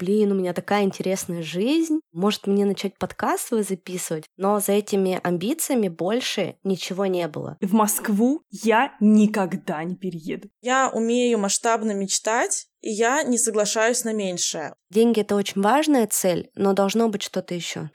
блин, у меня такая интересная жизнь, может мне начать подкаст свой записывать, но за этими амбициями больше ничего не было. В Москву я никогда не перееду. Я умею масштабно мечтать, и я не соглашаюсь на меньшее. Деньги — это очень важная цель, но должно быть что-то еще.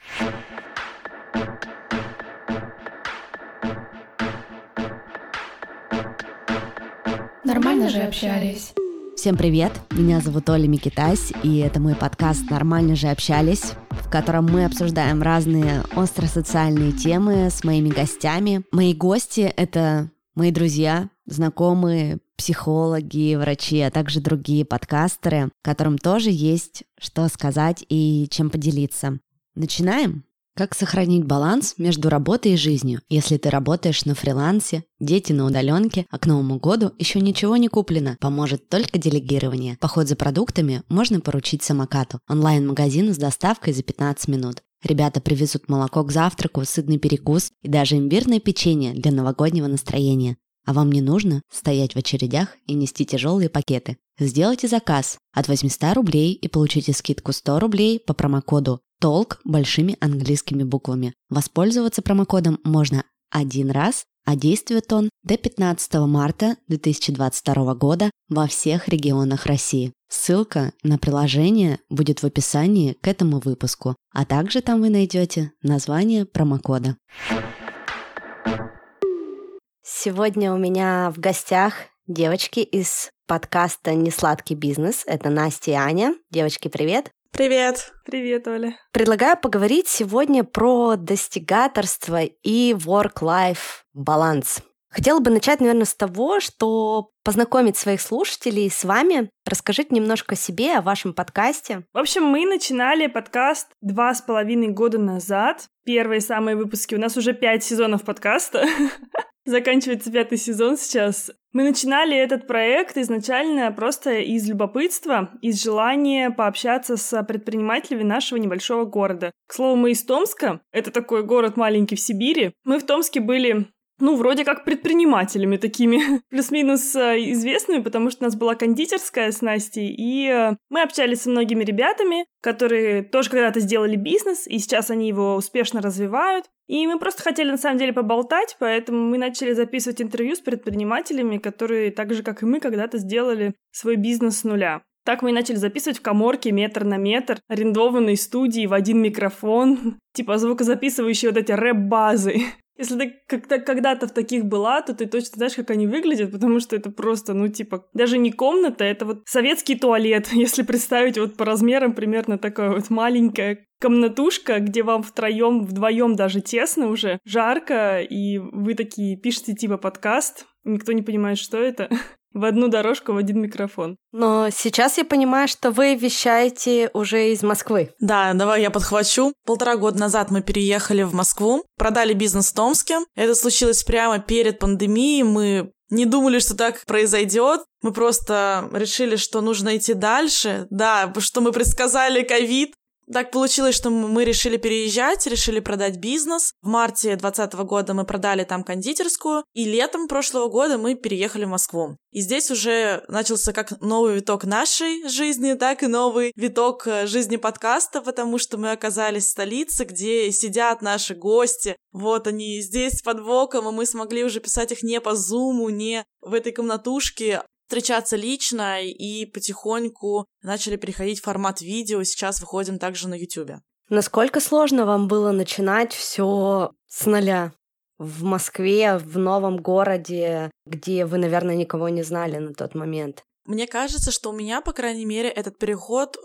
Нормально же общались. Всем привет, меня зовут Оля Микитась, и это мой подкаст «Нормально же общались», в котором мы обсуждаем разные остросоциальные темы с моими гостями. Мои гости — это мои друзья, знакомые, психологи, врачи, а также другие подкастеры, которым тоже есть что сказать и чем поделиться. Начинаем? Как сохранить баланс между работой и жизнью, если ты работаешь на фрилансе, дети на удаленке, а к Новому году еще ничего не куплено, поможет только делегирование. Поход за продуктами можно поручить самокату, онлайн-магазину с доставкой за 15 минут. Ребята привезут молоко к завтраку, сытный перекус и даже имбирное печенье для новогоднего настроения. А вам не нужно стоять в очередях и нести тяжелые пакеты. Сделайте заказ от 800 рублей и получите скидку 100 рублей по промокоду толк большими английскими буквами. Воспользоваться промокодом можно один раз, а действует он до 15 марта 2022 года во всех регионах России. Ссылка на приложение будет в описании к этому выпуску, а также там вы найдете название промокода. Сегодня у меня в гостях девочки из подкаста «Несладкий бизнес». Это Настя и Аня. Девочки, привет! Привет! Привет, Оля. Предлагаю поговорить сегодня про достигаторство и work-life баланс. Хотела бы начать, наверное, с того, что познакомить своих слушателей с вами, расскажите немножко о себе, о вашем подкасте. В общем, мы начинали подкаст два с половиной года назад. Первые самые выпуски. У нас уже пять сезонов подкаста. Заканчивается пятый сезон сейчас. Мы начинали этот проект изначально просто из любопытства, из желания пообщаться с предпринимателями нашего небольшого города. К слову, мы из Томска. Это такой город маленький в Сибири. Мы в Томске были ну, вроде как предпринимателями такими, плюс-минус э, известными, потому что у нас была кондитерская с Настей, и э, мы общались со многими ребятами, которые тоже когда-то сделали бизнес, и сейчас они его успешно развивают. И мы просто хотели на самом деле поболтать, поэтому мы начали записывать интервью с предпринимателями, которые так же, как и мы, когда-то сделали свой бизнес с нуля. Так мы и начали записывать в коморке метр на метр, арендованной студии в один микрофон, типа звукозаписывающие вот эти рэп-базы. Если ты как-то когда-то в таких была, то ты точно знаешь, как они выглядят, потому что это просто, ну, типа, даже не комната, это вот советский туалет, если представить вот по размерам примерно такая вот маленькая комнатушка, где вам втроем, вдвоем даже тесно уже, жарко, и вы такие пишете типа подкаст, никто не понимает, что это. в одну дорожку, в один микрофон. Но сейчас я понимаю, что вы вещаете уже из Москвы. Да, давай я подхвачу. Полтора года назад мы переехали в Москву, продали бизнес в Томске. Это случилось прямо перед пандемией. Мы не думали, что так произойдет. Мы просто решили, что нужно идти дальше. Да, что мы предсказали ковид, так получилось, что мы решили переезжать, решили продать бизнес. В марте 2020 года мы продали там кондитерскую, и летом прошлого года мы переехали в Москву. И здесь уже начался как новый виток нашей жизни, так и новый виток э, жизни подкаста, потому что мы оказались в столице, где сидят наши гости. Вот они здесь под боком, и мы смогли уже писать их не по зуму, не в этой комнатушке, встречаться лично и потихоньку начали переходить в формат видео. Сейчас выходим также на YouTube. Насколько сложно вам было начинать все с нуля? В Москве, в новом городе, где вы, наверное, никого не знали на тот момент. Мне кажется, что у меня, по крайней мере, этот переход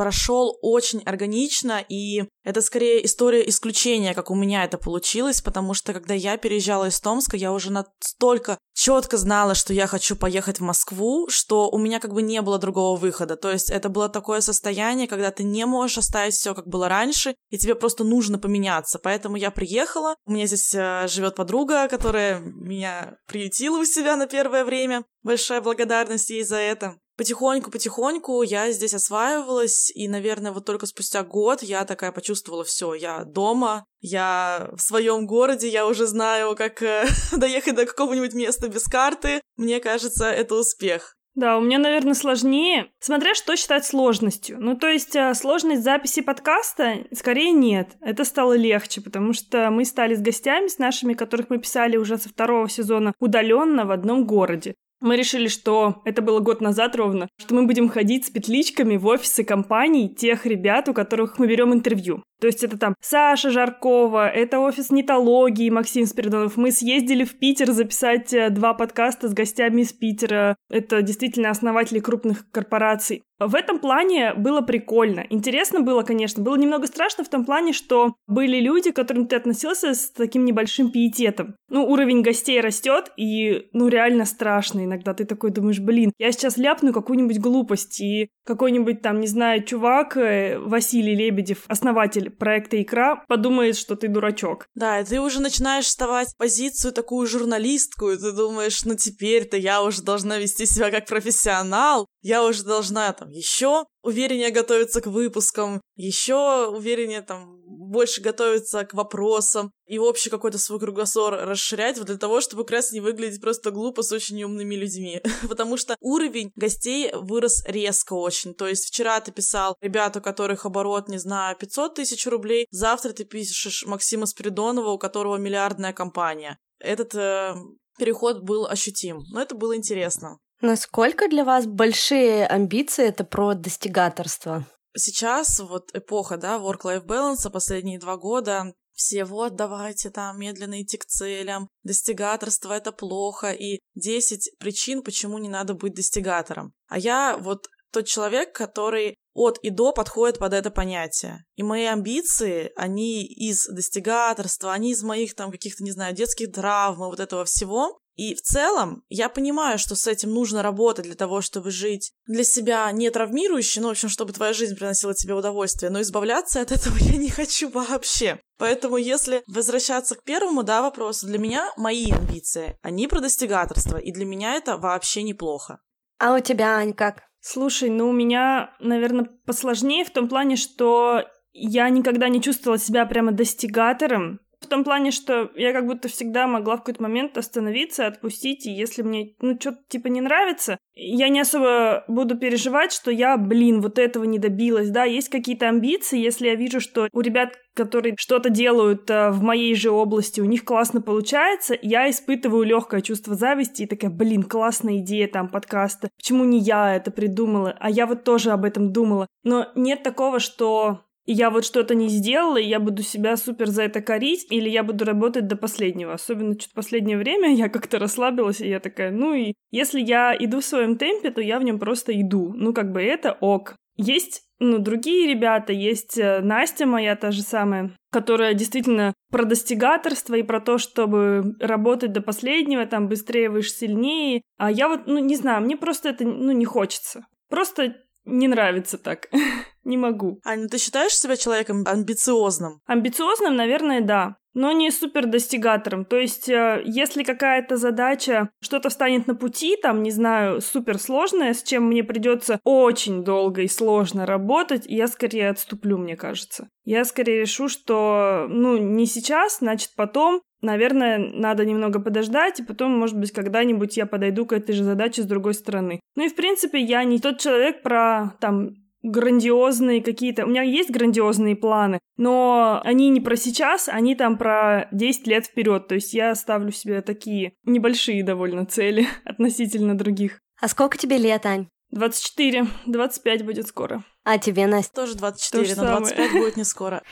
прошел очень органично, и это скорее история исключения, как у меня это получилось, потому что когда я переезжала из Томска, я уже настолько четко знала, что я хочу поехать в Москву, что у меня как бы не было другого выхода. То есть это было такое состояние, когда ты не можешь оставить все, как было раньше, и тебе просто нужно поменяться. Поэтому я приехала. У меня здесь э, живет подруга, которая меня приютила у себя на первое время. Большая благодарность ей за это. Потихоньку-потихоньку я здесь осваивалась, и, наверное, вот только спустя год я такая почувствовала, все, я дома, я в своем городе, я уже знаю, как э, доехать до какого-нибудь места без карты. Мне кажется, это успех. Да, у меня, наверное, сложнее, смотря что считать сложностью. Ну, то есть а, сложность записи подкаста скорее нет. Это стало легче, потому что мы стали с гостями, с нашими, которых мы писали уже со второго сезона, удаленно в одном городе. Мы решили, что это было год назад ровно, что мы будем ходить с петличками в офисы компаний тех ребят, у которых мы берем интервью. То есть это там Саша Жаркова, это офис нетологии Максим Спиридонов. Мы съездили в Питер записать э, два подкаста с гостями из Питера. Это действительно основатели крупных корпораций. В этом плане было прикольно. Интересно было, конечно. Было немного страшно в том плане, что были люди, к которым ты относился с таким небольшим пиететом. Ну, уровень гостей растет, и, ну, реально страшно иногда. Ты такой думаешь, блин, я сейчас ляпну какую-нибудь глупость, и какой-нибудь там, не знаю, чувак, э, Василий Лебедев, основатель проекта «Икра», подумает, что ты дурачок. Да, и ты уже начинаешь вставать в позицию такую журналистскую, ты думаешь, ну теперь-то я уже должна вести себя как профессионал, я уже должна там еще увереннее готовиться к выпускам, еще увереннее там больше готовиться к вопросам и общий какой-то свой кругосор расширять вот для того, чтобы как раз не выглядеть просто глупо с очень умными людьми. Потому что уровень гостей вырос резко очень. То есть вчера ты писал ребят, у которых оборот, не знаю, 500 тысяч рублей, завтра ты пишешь Максима Спиридонова, у которого миллиардная компания. Этот э, переход был ощутим, но это было интересно. Насколько для вас большие амбиции это про достигаторство? Сейчас вот эпоха, да, work-life balance, последние два года, все вот давайте там медленно идти к целям, достигаторство это плохо, и 10 причин, почему не надо быть достигатором. А я вот тот человек, который от и до подходит под это понятие. И мои амбиции, они из достигаторства, они из моих там каких-то, не знаю, детских травм, вот этого всего. И в целом я понимаю, что с этим нужно работать для того, чтобы жить для себя не травмирующе, ну, в общем, чтобы твоя жизнь приносила тебе удовольствие, но избавляться от этого я не хочу вообще. Поэтому если возвращаться к первому, да, вопросу, для меня мои амбиции, они про достигаторство, и для меня это вообще неплохо. А у тебя, Ань, как? Слушай, ну у меня, наверное, посложнее в том плане, что я никогда не чувствовала себя прямо достигатором, том плане, что я как будто всегда могла в какой-то момент остановиться, отпустить, и если мне, ну, что-то типа не нравится, я не особо буду переживать, что я, блин, вот этого не добилась, да, есть какие-то амбиции, если я вижу, что у ребят, которые что-то делают а, в моей же области, у них классно получается, я испытываю легкое чувство зависти и такая, блин, классная идея там подкаста, почему не я это придумала, а я вот тоже об этом думала, но нет такого, что я вот что-то не сделала, и я буду себя супер за это корить, или я буду работать до последнего. Особенно что-то последнее время я как-то расслабилась, и я такая, ну и если я иду в своем темпе, то я в нем просто иду. Ну, как бы это ок. Есть, ну, другие ребята, есть э, Настя моя та же самая, которая действительно про достигаторство и про то, чтобы работать до последнего, там, быстрее, выше, сильнее. А я вот, ну, не знаю, мне просто это, ну, не хочется. Просто не нравится так. не могу. Аня, ты считаешь себя человеком амбициозным? Амбициозным, наверное, да. Но не супер достигатором. То есть, э, если какая-то задача, что-то встанет на пути, там, не знаю, супер сложная, с чем мне придется очень долго и сложно работать, я скорее отступлю, мне кажется. Я скорее решу, что, ну, не сейчас, значит, потом, Наверное, надо немного подождать, и потом, может быть, когда-нибудь я подойду к этой же задаче с другой стороны. Ну и, в принципе, я не тот человек про, там, грандиозные какие-то... У меня есть грандиозные планы, но они не про сейчас, они там про 10 лет вперед. То есть я ставлю себе такие небольшие довольно цели относительно других. А сколько тебе лет, Ань? 24, 25 будет скоро. А тебе, Настя? Тоже 24, То но 25 будет не скоро.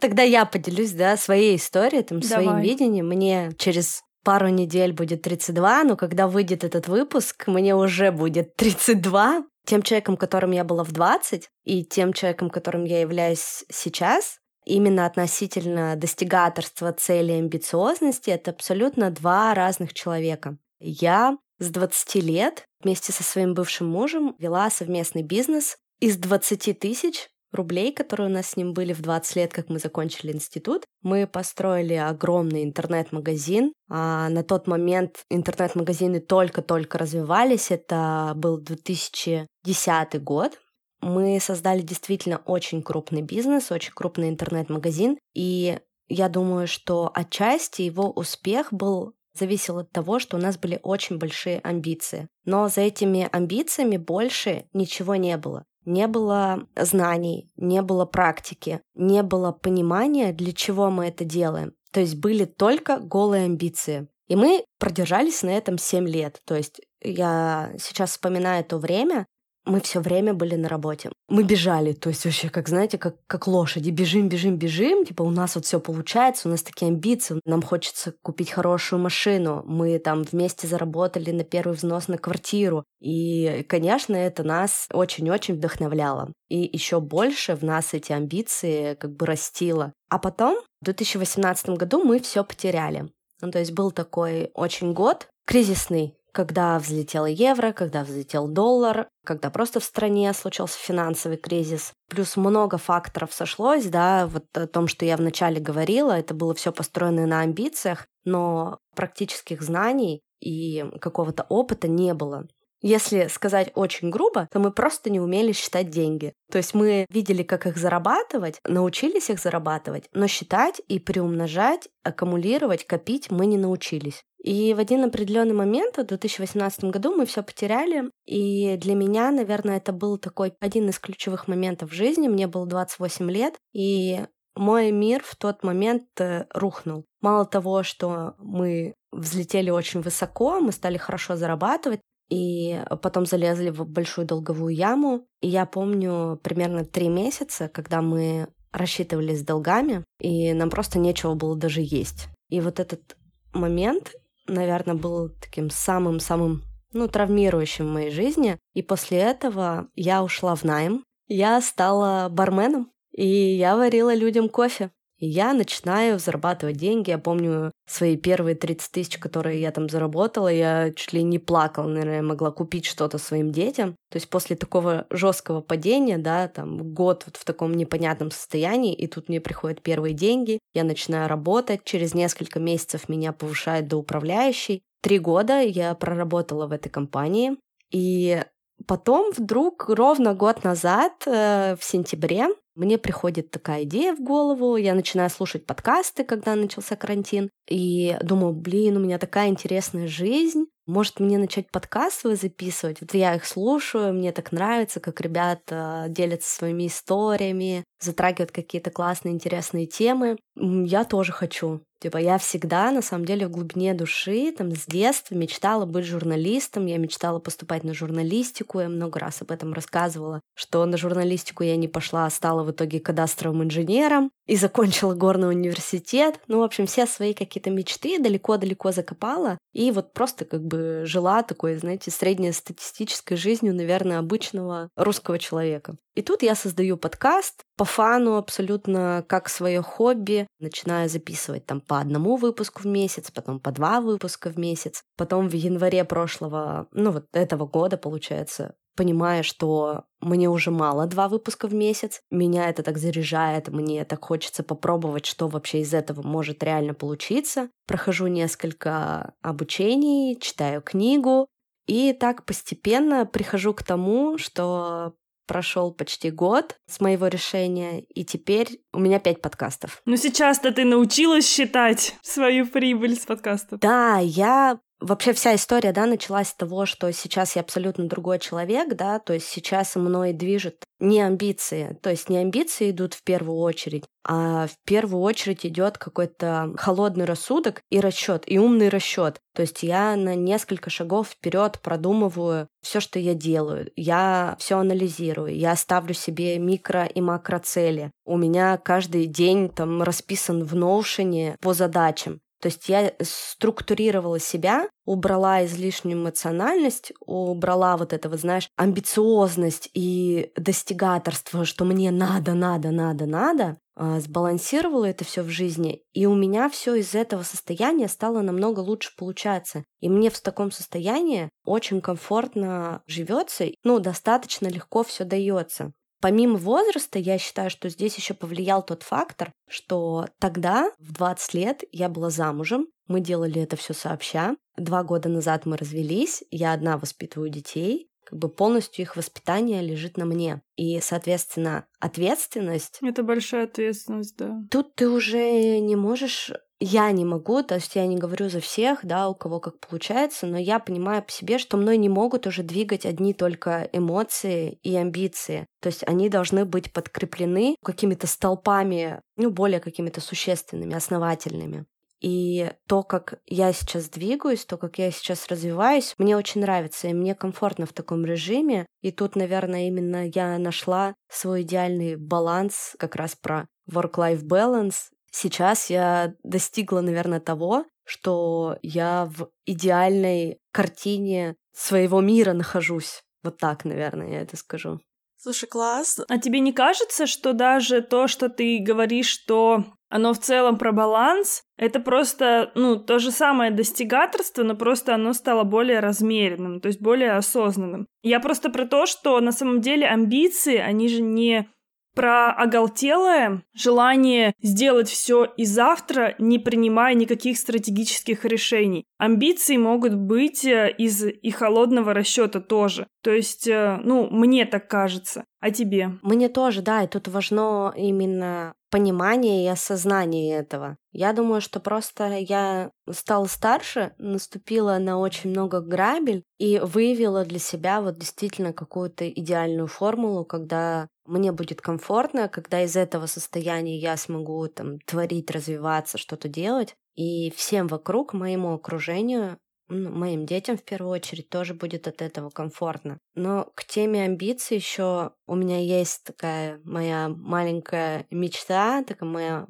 Тогда я поделюсь, да, своей историей, там, Давай. своим видением. Мне через пару недель будет 32, но когда выйдет этот выпуск, мне уже будет 32. Тем человеком, которым я была в 20, и тем человеком, которым я являюсь сейчас, именно относительно достигаторства цели и амбициозности, это абсолютно два разных человека. Я с 20 лет вместе со своим бывшим мужем вела совместный бизнес. Из 20 тысяч рублей, которые у нас с ним были в 20 лет, как мы закончили институт. Мы построили огромный интернет-магазин. А на тот момент интернет-магазины только-только развивались. Это был 2010 год. Мы создали действительно очень крупный бизнес, очень крупный интернет-магазин. И я думаю, что отчасти его успех был зависел от того, что у нас были очень большие амбиции. Но за этими амбициями больше ничего не было. Не было знаний, не было практики, не было понимания, для чего мы это делаем. То есть были только голые амбиции. И мы продержались на этом 7 лет. То есть я сейчас вспоминаю то время, мы все время были на работе. Мы бежали, то есть вообще, как знаете, как, как лошади. Бежим, бежим, бежим. Типа у нас вот все получается, у нас такие амбиции. Нам хочется купить хорошую машину. Мы там вместе заработали на первый взнос на квартиру. И, конечно, это нас очень-очень вдохновляло. И еще больше в нас эти амбиции как бы растило. А потом, в 2018 году мы все потеряли. Ну, то есть был такой очень год кризисный, когда взлетел евро, когда взлетел доллар, когда просто в стране случился финансовый кризис. Плюс много факторов сошлось, да, вот о том, что я вначале говорила, это было все построено на амбициях, но практических знаний и какого-то опыта не было. Если сказать очень грубо, то мы просто не умели считать деньги. То есть мы видели, как их зарабатывать, научились их зарабатывать, но считать и приумножать, аккумулировать, копить мы не научились. И в один определенный момент, в 2018 году, мы все потеряли. И для меня, наверное, это был такой один из ключевых моментов в жизни. Мне было 28 лет, и мой мир в тот момент э, рухнул. Мало того, что мы взлетели очень высоко, мы стали хорошо зарабатывать, и потом залезли в большую долговую яму. И я помню примерно три месяца, когда мы рассчитывались с долгами, и нам просто нечего было даже есть. И вот этот момент, наверное, был таким самым-самым, ну, травмирующим в моей жизни. И после этого я ушла в найм. Я стала барменом, и я варила людям кофе. И я начинаю зарабатывать деньги. Я помню свои первые 30 тысяч, которые я там заработала, я чуть ли не плакала, наверное, я могла купить что-то своим детям. То есть после такого жесткого падения, да, там год вот в таком непонятном состоянии, и тут мне приходят первые деньги, я начинаю работать, через несколько месяцев меня повышают до управляющей. Три года я проработала в этой компании, и потом вдруг ровно год назад, э, в сентябре, мне приходит такая идея в голову, я начинаю слушать подкасты, когда начался карантин, и думаю, блин, у меня такая интересная жизнь, может мне начать подкаст свой записывать? Вот я их слушаю, мне так нравится, как ребята делятся своими историями, затрагивают какие-то классные, интересные темы. Я тоже хочу. Типа я всегда, на самом деле, в глубине души, там, с детства мечтала быть журналистом, я мечтала поступать на журналистику, я много раз об этом рассказывала, что на журналистику я не пошла, а стала в итоге кадастровым инженером и закончила горный университет. Ну, в общем, все свои какие-то мечты далеко-далеко закопала и вот просто как бы жила такой, знаете, среднестатистической жизнью, наверное, обычного русского человека. И тут я создаю подкаст по фану абсолютно как свое хобби, начинаю записывать там по одному выпуску в месяц, потом по два выпуска в месяц. Потом в январе прошлого, ну вот этого года, получается, понимая, что мне уже мало два выпуска в месяц, меня это так заряжает, мне так хочется попробовать, что вообще из этого может реально получиться. Прохожу несколько обучений, читаю книгу, и так постепенно прихожу к тому, что прошел почти год с моего решения, и теперь у меня пять подкастов. Ну сейчас-то ты научилась считать свою прибыль с подкастов. Да, я Вообще вся история, да, началась с того, что сейчас я абсолютно другой человек, да, то есть сейчас мной движет не амбиции, то есть не амбиции идут в первую очередь, а в первую очередь идет какой-то холодный рассудок и расчет, и умный расчет. То есть я на несколько шагов вперед продумываю все, что я делаю. Я все анализирую. Я ставлю себе микро и макро цели. У меня каждый день там расписан в ноушене по задачам. То есть я структурировала себя, убрала излишнюю эмоциональность, убрала вот это, вот, знаешь, амбициозность и достигаторство, что мне надо, надо, надо, надо, а, сбалансировала это все в жизни, и у меня все из этого состояния стало намного лучше получаться. И мне в таком состоянии очень комфортно живется, ну, достаточно легко все дается. Помимо возраста, я считаю, что здесь еще повлиял тот фактор, что тогда, в 20 лет, я была замужем, мы делали это все сообща. Два года назад мы развелись, я одна воспитываю детей, как бы полностью их воспитание лежит на мне. И, соответственно, ответственность... Это большая ответственность, да. Тут ты уже не можешь я не могу, то есть я не говорю за всех, да, у кого как получается, но я понимаю по себе, что мной не могут уже двигать одни только эмоции и амбиции. То есть они должны быть подкреплены какими-то столпами, ну, более какими-то существенными, основательными. И то, как я сейчас двигаюсь, то, как я сейчас развиваюсь, мне очень нравится, и мне комфортно в таком режиме. И тут, наверное, именно я нашла свой идеальный баланс как раз про work-life balance. Сейчас я достигла, наверное, того, что я в идеальной картине своего мира нахожусь. Вот так, наверное, я это скажу. Слушай, класс. А тебе не кажется, что даже то, что ты говоришь, что оно в целом про баланс, это просто, ну, то же самое достигаторство, но просто оно стало более размеренным, то есть более осознанным. Я просто про то, что на самом деле амбиции, они же не про оголтелое желание сделать все и завтра, не принимая никаких стратегических решений. Амбиции могут быть э, из и холодного расчета тоже. То есть, э, ну, мне так кажется. А тебе? Мне тоже, да, и тут важно именно понимание и осознание этого. Я думаю, что просто я стала старше, наступила на очень много грабель и выявила для себя вот действительно какую-то идеальную формулу, когда мне будет комфортно, когда из этого состояния я смогу там творить, развиваться, что-то делать, и всем вокруг, моему окружению, ну, моим детям в первую очередь тоже будет от этого комфортно. Но к теме амбиций еще у меня есть такая моя маленькая мечта, такая моя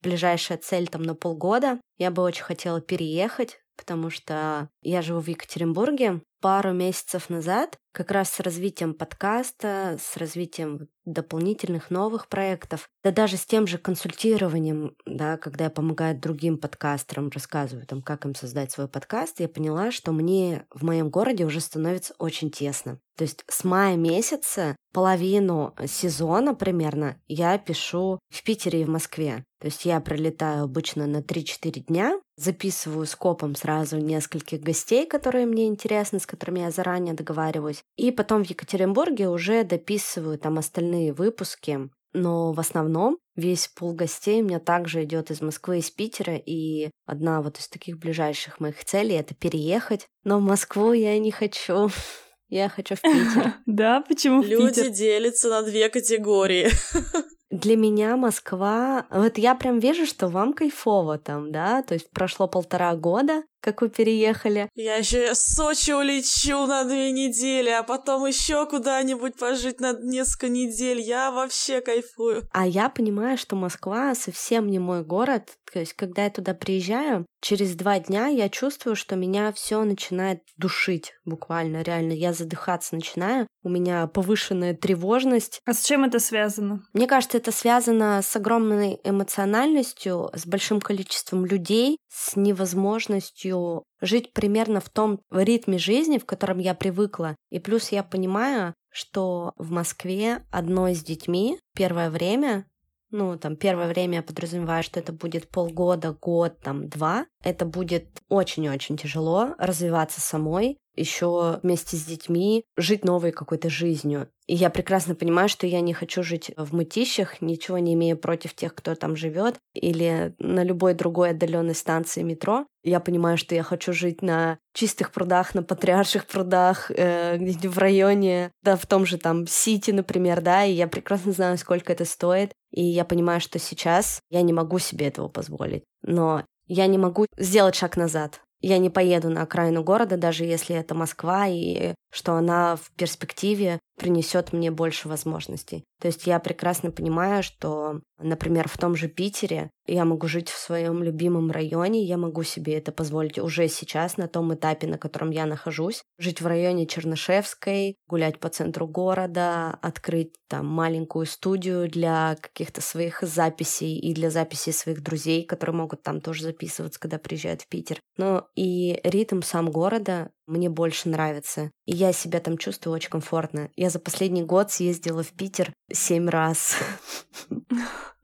ближайшая цель там на полгода. Я бы очень хотела переехать, потому что я живу в Екатеринбурге. Пару месяцев назад как раз с развитием подкаста, с развитием дополнительных новых проектов, да даже с тем же консультированием, да, когда я помогаю другим подкастерам, рассказываю там, как им создать свой подкаст, я поняла, что мне в моем городе уже становится очень тесно. То есть с мая месяца половину сезона примерно я пишу в Питере и в Москве. То есть я прилетаю обычно на 3-4 дня, записываю скопом сразу нескольких гостей, которые мне интересны, с которыми я заранее договариваюсь, и потом в Екатеринбурге уже дописываю там остальные выпуски. Но в основном весь пул гостей у меня также идет из Москвы, из Питера, и одна вот из таких ближайших моих целей — это переехать. Но в Москву я не хочу. Я хочу в Питер. Да, почему в Питер? Люди делятся на две категории. Для меня Москва... Вот я прям вижу, что вам кайфово там, да? То есть прошло полтора года, как вы переехали. Я еще в Сочи улечу на две недели, а потом еще куда-нибудь пожить на несколько недель. Я вообще кайфую. А я понимаю, что Москва совсем не мой город. То есть, когда я туда приезжаю, через два дня я чувствую, что меня все начинает душить буквально, реально. Я задыхаться начинаю, у меня повышенная тревожность. А с чем это связано? Мне кажется, это связано с огромной эмоциональностью, с большим количеством людей, с невозможностью жить примерно в том ритме жизни, в котором я привыкла. И плюс я понимаю, что в Москве одной с детьми первое время ну, там, первое время я подразумеваю, что это будет полгода, год, там, два. Это будет очень-очень тяжело развиваться самой, еще вместе с детьми, жить новой какой-то жизнью. И я прекрасно понимаю, что я не хочу жить в мытищах, ничего не имею против тех, кто там живет, или на любой другой отдаленной станции метро. Я понимаю, что я хочу жить на чистых прудах, на патриарших прудах, э, где-нибудь в районе, да, в том же там Сити, например, да, и я прекрасно знаю, сколько это стоит. И я понимаю, что сейчас я не могу себе этого позволить. Но я не могу сделать шаг назад. Я не поеду на окраину города, даже если это Москва, и что она в перспективе принесет мне больше возможностей. То есть я прекрасно понимаю, что, например, в том же Питере я могу жить в своем любимом районе, я могу себе это позволить уже сейчас, на том этапе, на котором я нахожусь. Жить в районе Чернышевской, гулять по центру города, открыть там маленькую студию для каких-то своих записей и для записей своих друзей, которые могут там тоже записываться, когда приезжают в Питер. Но и ритм сам города мне больше нравится. И я себя там чувствую очень комфортно. Я за последний год съездила в Питер семь раз.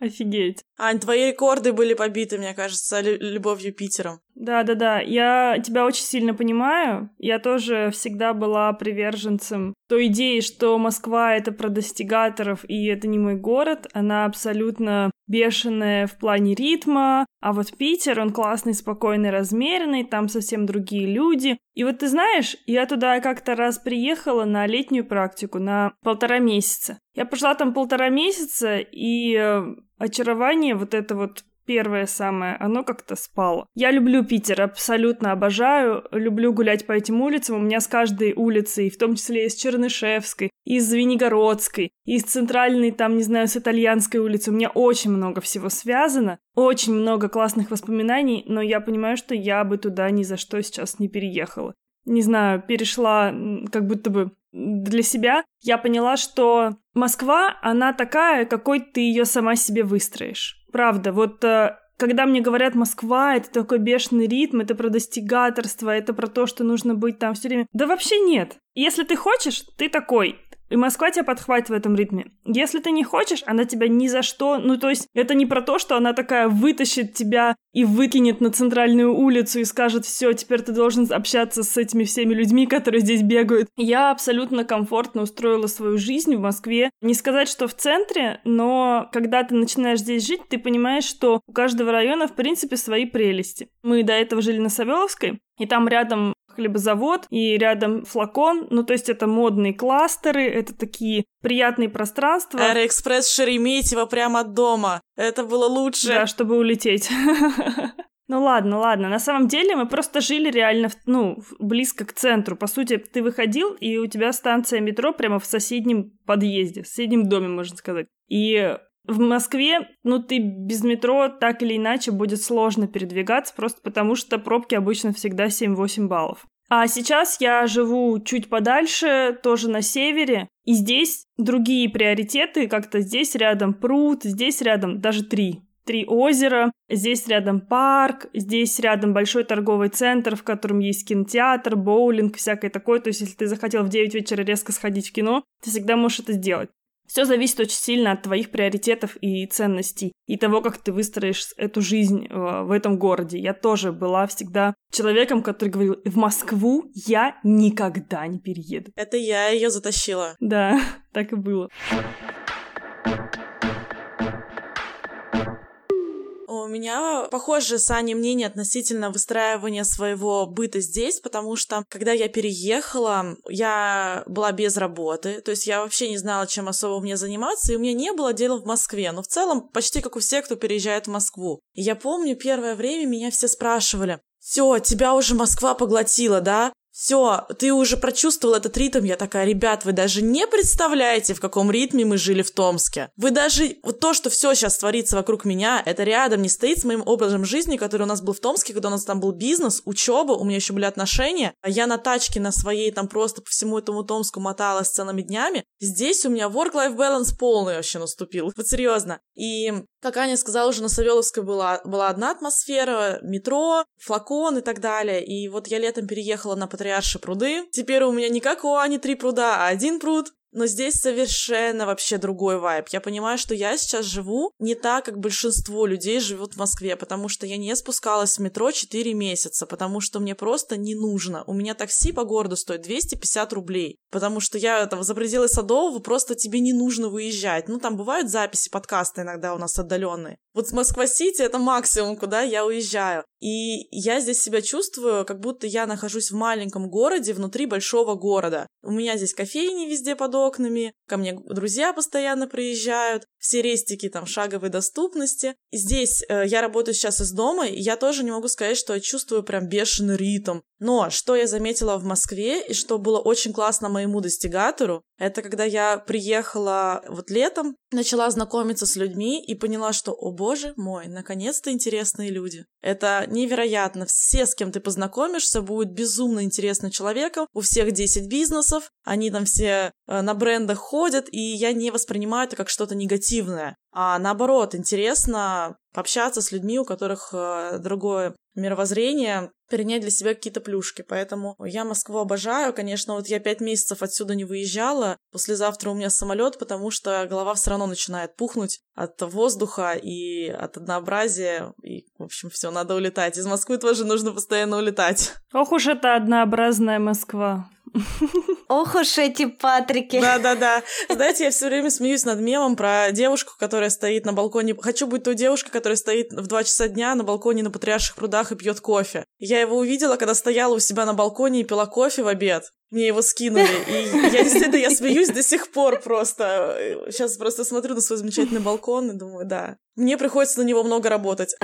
Офигеть. Ань, твои рекорды были побиты, мне кажется, любовью Питером. Да-да-да, я тебя очень сильно понимаю. Я тоже всегда была приверженцем той идеи, что Москва — это про достигаторов, и это не мой город. Она абсолютно бешеная в плане ритма, а вот Питер, он классный, спокойный, размеренный, там совсем другие люди. И вот ты знаешь, я туда как-то раз приехала на летнюю практику, на полтора месяца. Я пошла там полтора месяца, и э, очарование вот это вот первое самое, оно как-то спало. Я люблю Питер, абсолютно обожаю, люблю гулять по этим улицам. У меня с каждой улицей, в том числе из Чернышевской, из Звенигородской, из центральной, там, не знаю, с итальянской улицы, у меня очень много всего связано, очень много классных воспоминаний, но я понимаю, что я бы туда ни за что сейчас не переехала. Не знаю, перешла как будто бы для себя, я поняла, что Москва, она такая, какой ты ее сама себе выстроишь. Правда, вот э, когда мне говорят Москва, это такой бешеный ритм, это про достигаторство, это про то, что нужно быть там все время. Да вообще нет. Если ты хочешь, ты такой. И Москва тебя подхватит в этом ритме. Если ты не хочешь, она тебя ни за что... Ну, то есть, это не про то, что она такая вытащит тебя и выкинет на центральную улицу и скажет, все, теперь ты должен общаться с этими всеми людьми, которые здесь бегают. Я абсолютно комфортно устроила свою жизнь в Москве. Не сказать, что в центре, но когда ты начинаешь здесь жить, ты понимаешь, что у каждого района, в принципе, свои прелести. Мы до этого жили на Савеловской, и там рядом хлебозавод и рядом флакон. Ну, то есть это модные кластеры, это такие приятные пространства. Аэроэкспресс Шереметьево прямо от дома. Это было лучше. Да, чтобы улететь. Ну ладно, ладно. На самом деле мы просто жили реально, ну, близко к центру. По сути, ты выходил, и у тебя станция метро прямо в соседнем подъезде, в соседнем доме, можно сказать. И в Москве, ну, ты без метро так или иначе будет сложно передвигаться, просто потому что пробки обычно всегда 7-8 баллов. А сейчас я живу чуть подальше, тоже на севере, и здесь другие приоритеты, как-то здесь рядом пруд, здесь рядом даже три. Три озера, здесь рядом парк, здесь рядом большой торговый центр, в котором есть кинотеатр, боулинг, всякое такое. То есть, если ты захотел в 9 вечера резко сходить в кино, ты всегда можешь это сделать. Все зависит очень сильно от твоих приоритетов и ценностей, и того, как ты выстроишь эту жизнь э, в этом городе. Я тоже была всегда человеком, который говорил, в Москву я никогда не перееду. Это я ее затащила. Да, так и было. У меня похожее с Аней мнение относительно выстраивания своего быта здесь, потому что, когда я переехала, я была без работы, то есть я вообще не знала, чем особо мне заниматься, и у меня не было дела в Москве, но в целом почти как у всех, кто переезжает в Москву. И я помню, первое время меня все спрашивали, все, тебя уже Москва поглотила, да? Все, ты уже прочувствовал этот ритм. Я такая, ребят, вы даже не представляете, в каком ритме мы жили в Томске. Вы даже, вот то, что все сейчас творится вокруг меня, это рядом не стоит с моим образом жизни, который у нас был в Томске, когда у нас там был бизнес, учеба, у меня еще были отношения. А я на тачке на своей там просто по всему этому Томску моталась целыми днями. Здесь у меня work-life balance полный вообще наступил. Вот серьезно. И, как Аня сказала, уже на Савеловской была, была одна атмосфера, метро, флакон и так далее. И вот я летом переехала на Патриарши Патриарши пруды. Теперь у меня не как у Ани три пруда, а один пруд. Но здесь совершенно вообще другой вайб. Я понимаю, что я сейчас живу не так, как большинство людей живут в Москве, потому что я не спускалась в метро 4 месяца, потому что мне просто не нужно. У меня такси по городу стоит 250 рублей, потому что я там за пределы Садового просто тебе не нужно выезжать. Ну, там бывают записи подкаста иногда у нас отдаленные. Вот с Москва-Сити это максимум, куда я уезжаю. И я здесь себя чувствую, как будто я нахожусь в маленьком городе внутри большого города. У меня здесь кофейни везде под окнами, ко мне друзья постоянно приезжают, все рестики там шаговой доступности. Здесь э, я работаю сейчас из дома, и я тоже не могу сказать, что я чувствую прям бешеный ритм. Но что я заметила в Москве, и что было очень классно моему достигатору, это когда я приехала вот летом, начала знакомиться с людьми и поняла, что, о боже мой, наконец-то интересные люди. Это невероятно. Все, с кем ты познакомишься, будут безумно интересным человеком. У всех 10 бизнесов, они там все э, на брендах ходят, и я не воспринимаю это как что-то негативное. А наоборот, интересно пообщаться с людьми, у которых э, другое мировоззрение, перенять для себя какие-то плюшки. Поэтому я Москву обожаю. Конечно, вот я пять месяцев отсюда не выезжала. Послезавтра у меня самолет, потому что голова все равно начинает пухнуть от воздуха и от однообразия. И, в общем, все, надо улетать. Из Москвы тоже нужно постоянно улетать. Ох уж это однообразная Москва. Ох уж эти Патрики. Да-да-да. Знаете, я все время смеюсь над мемом про девушку, которая стоит на балконе. Хочу быть той девушкой, которая стоит в 2 часа дня на балконе на Патриарших прудах и пьет кофе. Я его увидела, когда стояла у себя на балконе и пила кофе в обед. Мне его скинули. И я действительно, я смеюсь до сих пор просто. Сейчас просто смотрю на свой замечательный балкон и думаю, да. Мне приходится на него много работать.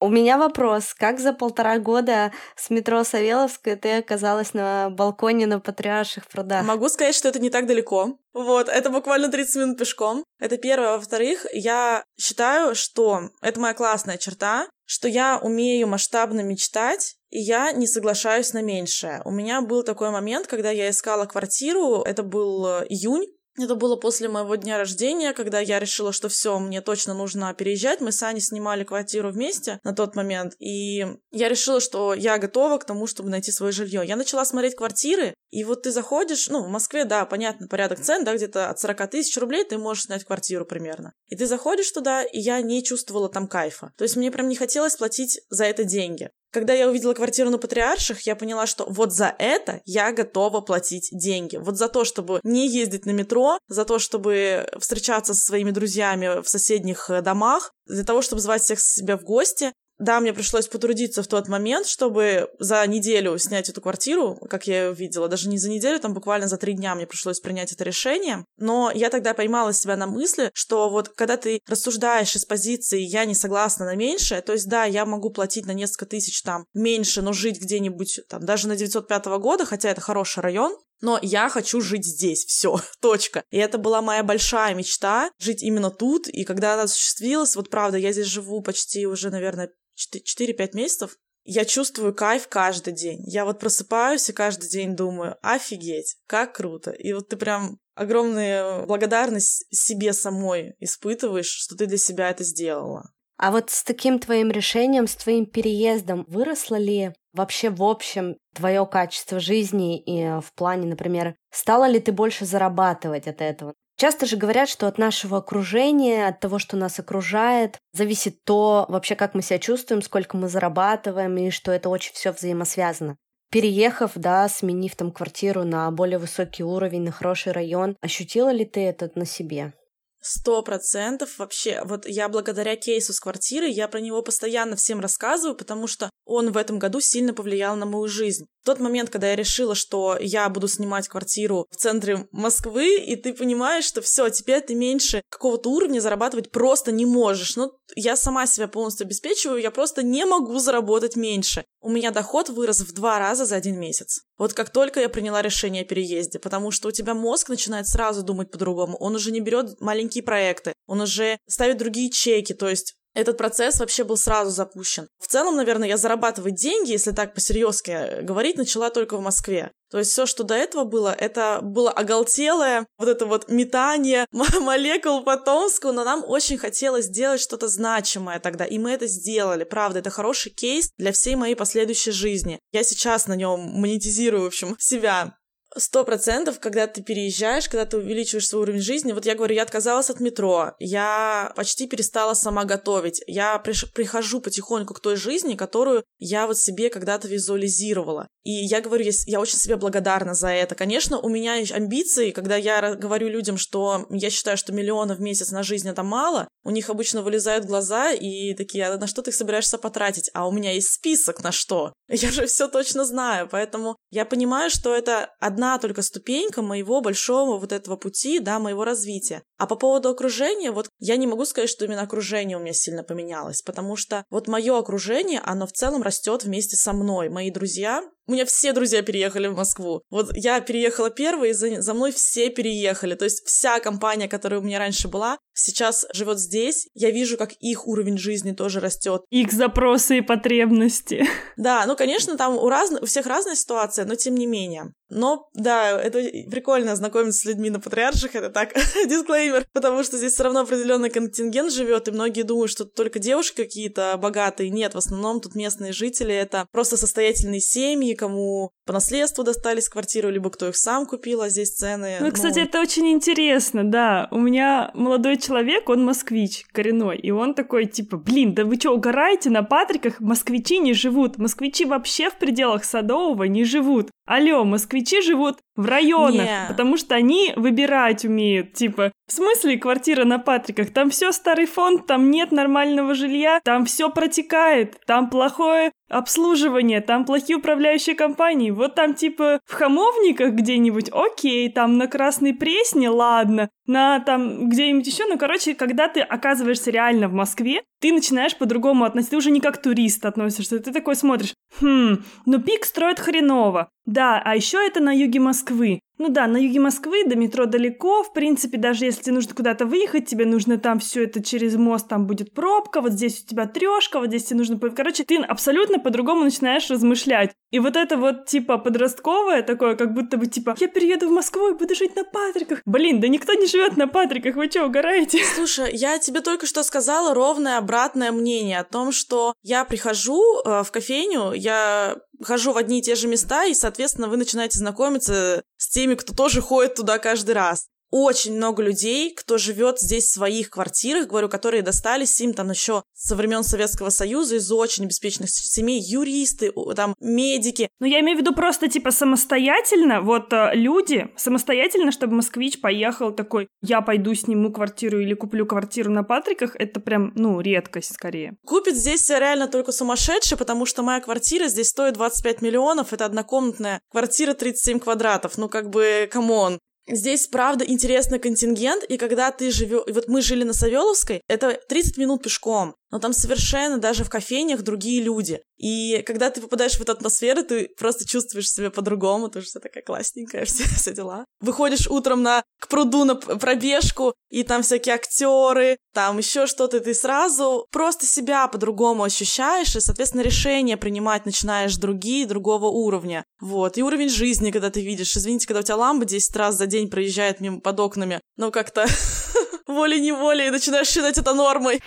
У меня вопрос. Как за полтора года с метро Савеловская ты оказалась на балконе на Патриарших прудах? Могу сказать, что это не так далеко. Вот, это буквально 30 минут пешком. Это первое. Во-вторых, я считаю, что это моя классная черта, что я умею масштабно мечтать, и я не соглашаюсь на меньшее. У меня был такой момент, когда я искала квартиру, это был э, июнь, это было после моего дня рождения, когда я решила, что все, мне точно нужно переезжать. Мы с Аней снимали квартиру вместе на тот момент, и я решила, что я готова к тому, чтобы найти свое жилье. Я начала смотреть квартиры, и вот ты заходишь, ну, в Москве, да, понятно, порядок цен, да, где-то от 40 тысяч рублей ты можешь снять квартиру примерно. И ты заходишь туда, и я не чувствовала там кайфа. То есть мне прям не хотелось платить за это деньги. Когда я увидела квартиру на Патриарших, я поняла, что вот за это я готова платить деньги. Вот за то, чтобы не ездить на метро, за то, чтобы встречаться со своими друзьями в соседних э, домах, для того, чтобы звать всех себя в гости, да, мне пришлось потрудиться в тот момент, чтобы за неделю снять эту квартиру, как я ее видела. Даже не за неделю, там буквально за три дня мне пришлось принять это решение. Но я тогда поймала себя на мысли, что вот когда ты рассуждаешь из позиции «я не согласна на меньшее», то есть да, я могу платить на несколько тысяч там меньше, но жить где-нибудь там даже на 905 года, хотя это хороший район, но я хочу жить здесь, все, точка. И это была моя большая мечта, жить именно тут. И когда она осуществилась, вот правда, я здесь живу почти уже, наверное, 4-5 месяцев, я чувствую кайф каждый день. Я вот просыпаюсь и каждый день думаю, офигеть, как круто. И вот ты прям огромную благодарность себе самой испытываешь, что ты для себя это сделала. А вот с таким твоим решением, с твоим переездом, выросло ли вообще в общем твое качество жизни и в плане, например, стала ли ты больше зарабатывать от этого? Часто же говорят, что от нашего окружения, от того, что нас окружает, зависит то вообще, как мы себя чувствуем, сколько мы зарабатываем, и что это очень все взаимосвязано. Переехав, да, сменив там квартиру на более высокий уровень, на хороший район, ощутила ли ты это на себе? Сто процентов вообще. Вот я благодаря кейсу с квартиры, я про него постоянно всем рассказываю, потому что он в этом году сильно повлиял на мою жизнь. Тот момент, когда я решила, что я буду снимать квартиру в центре Москвы, и ты понимаешь, что все, теперь ты меньше какого-то уровня зарабатывать просто не можешь. Ну, я сама себя полностью обеспечиваю, я просто не могу заработать меньше. У меня доход вырос в два раза за один месяц. Вот как только я приняла решение о переезде, потому что у тебя мозг начинает сразу думать по-другому. Он уже не берет маленькие проекты, он уже ставит другие чеки, то есть этот процесс вообще был сразу запущен. В целом, наверное, я зарабатывать деньги, если так по-серьезки говорить, начала только в Москве. То есть все, что до этого было, это было оголтелое вот это вот метание молекул по Томску, но нам очень хотелось сделать что-то значимое тогда, и мы это сделали. Правда, это хороший кейс для всей моей последующей жизни. Я сейчас на нем монетизирую, в общем, себя. Сто процентов, когда ты переезжаешь, когда ты увеличиваешь свой уровень жизни. Вот я говорю, я отказалась от метро, я почти перестала сама готовить. Я прихожу потихоньку к той жизни, которую я вот себе когда-то визуализировала. И я говорю, я, я очень себе благодарна за это. Конечно, у меня есть амбиции, когда я говорю людям, что я считаю, что миллиона в месяц на жизнь это мало, у них обычно вылезают глаза и такие, а на что ты их собираешься потратить? А у меня есть список на что. Я же все точно знаю, поэтому я понимаю, что это одна только ступенька моего большого вот этого пути, да, моего развития. А по поводу окружения, вот я не могу сказать, что именно окружение у меня сильно поменялось, потому что вот мое окружение, оно в целом растет вместе со мной. Мои друзья, у меня все друзья переехали в Москву. Вот я переехала первой, и за, за мной все переехали. То есть вся компания, которая у меня раньше была, сейчас живет здесь. Я вижу, как их уровень жизни тоже растет. Их запросы и потребности. Да, ну, конечно, там у, раз... у всех разная ситуация, но тем не менее. Но, да, это прикольно знакомиться с людьми на патриарших, это так, дисклеймер, потому что здесь все равно определенный контингент живет, и многие думают, что только девушки какие-то богатые. Нет, в основном тут местные жители, это просто состоятельные семьи, кому по наследству достались квартиры, либо кто их сам купил, а здесь цены... Ну, ну... кстати, это очень интересно, да. У меня молодой человек, он москвич коренной, и он такой, типа, блин, да вы что, угораете? На Патриках москвичи не живут. Москвичи вообще в пределах Садового не живут. Алло, москвичи живут в районах, Не. потому что они выбирать умеют. Типа, в смысле квартира на Патриках? Там все старый фонд, там нет нормального жилья, там все протекает, там плохое обслуживание, там плохие управляющие компании. Вот там типа в Хамовниках где-нибудь, окей, там на Красной Пресне, ладно, на там где-нибудь еще, ну, короче, когда ты оказываешься реально в Москве, ты начинаешь по-другому относиться, ты уже не как турист относишься, ты такой смотришь, хм, ну пик строят хреново, да, а еще это на юге Москвы. Ну да, на юге Москвы до метро далеко, в принципе, даже если тебе нужно куда-то выехать, тебе нужно там все это через мост, там будет пробка, вот здесь у тебя трешка, вот здесь тебе нужно... Короче, ты абсолютно по-другому начинаешь размышлять. И вот это вот, типа, подростковое такое, как будто бы, типа, я перееду в Москву и буду жить на Патриках. Блин, да никто не живет на Патриках, вы что, угораете? Слушай, я тебе только что сказала ровное обратное мнение о том, что я прихожу э, в кофейню, я хожу в одни и те же места, и, соответственно, вы начинаете знакомиться с теми, кто тоже ходит туда каждый раз. Очень много людей, кто живет здесь в своих квартирах, говорю, которые достались им там еще со времен Советского Союза из очень обеспеченных семей, юристы, там медики. Ну, я имею в виду просто, типа, самостоятельно, вот э, люди, самостоятельно, чтобы москвич поехал такой, я пойду сниму квартиру или куплю квартиру на Патриках, это прям, ну, редкость скорее. Купит здесь реально только сумасшедший, потому что моя квартира здесь стоит 25 миллионов, это однокомнатная квартира 37 квадратов, ну как бы, come on. Здесь, правда, интересный контингент, и когда ты живешь... Вот мы жили на Савеловской, это 30 минут пешком, но там совершенно даже в кофейнях другие люди. И когда ты попадаешь в эту атмосферу, ты просто чувствуешь себя по-другому, ты же вся такая классненькая, все, все дела. Выходишь утром на, к пруду на пробежку, и там всякие актеры, там еще что-то, ты сразу просто себя по-другому ощущаешь, и, соответственно, решения принимать начинаешь другие, другого уровня. Вот. И уровень жизни, когда ты видишь. Извините, когда у тебя ламба 10 раз за день проезжает мимо под окнами, но как-то волей-неволей начинаешь считать это нормой.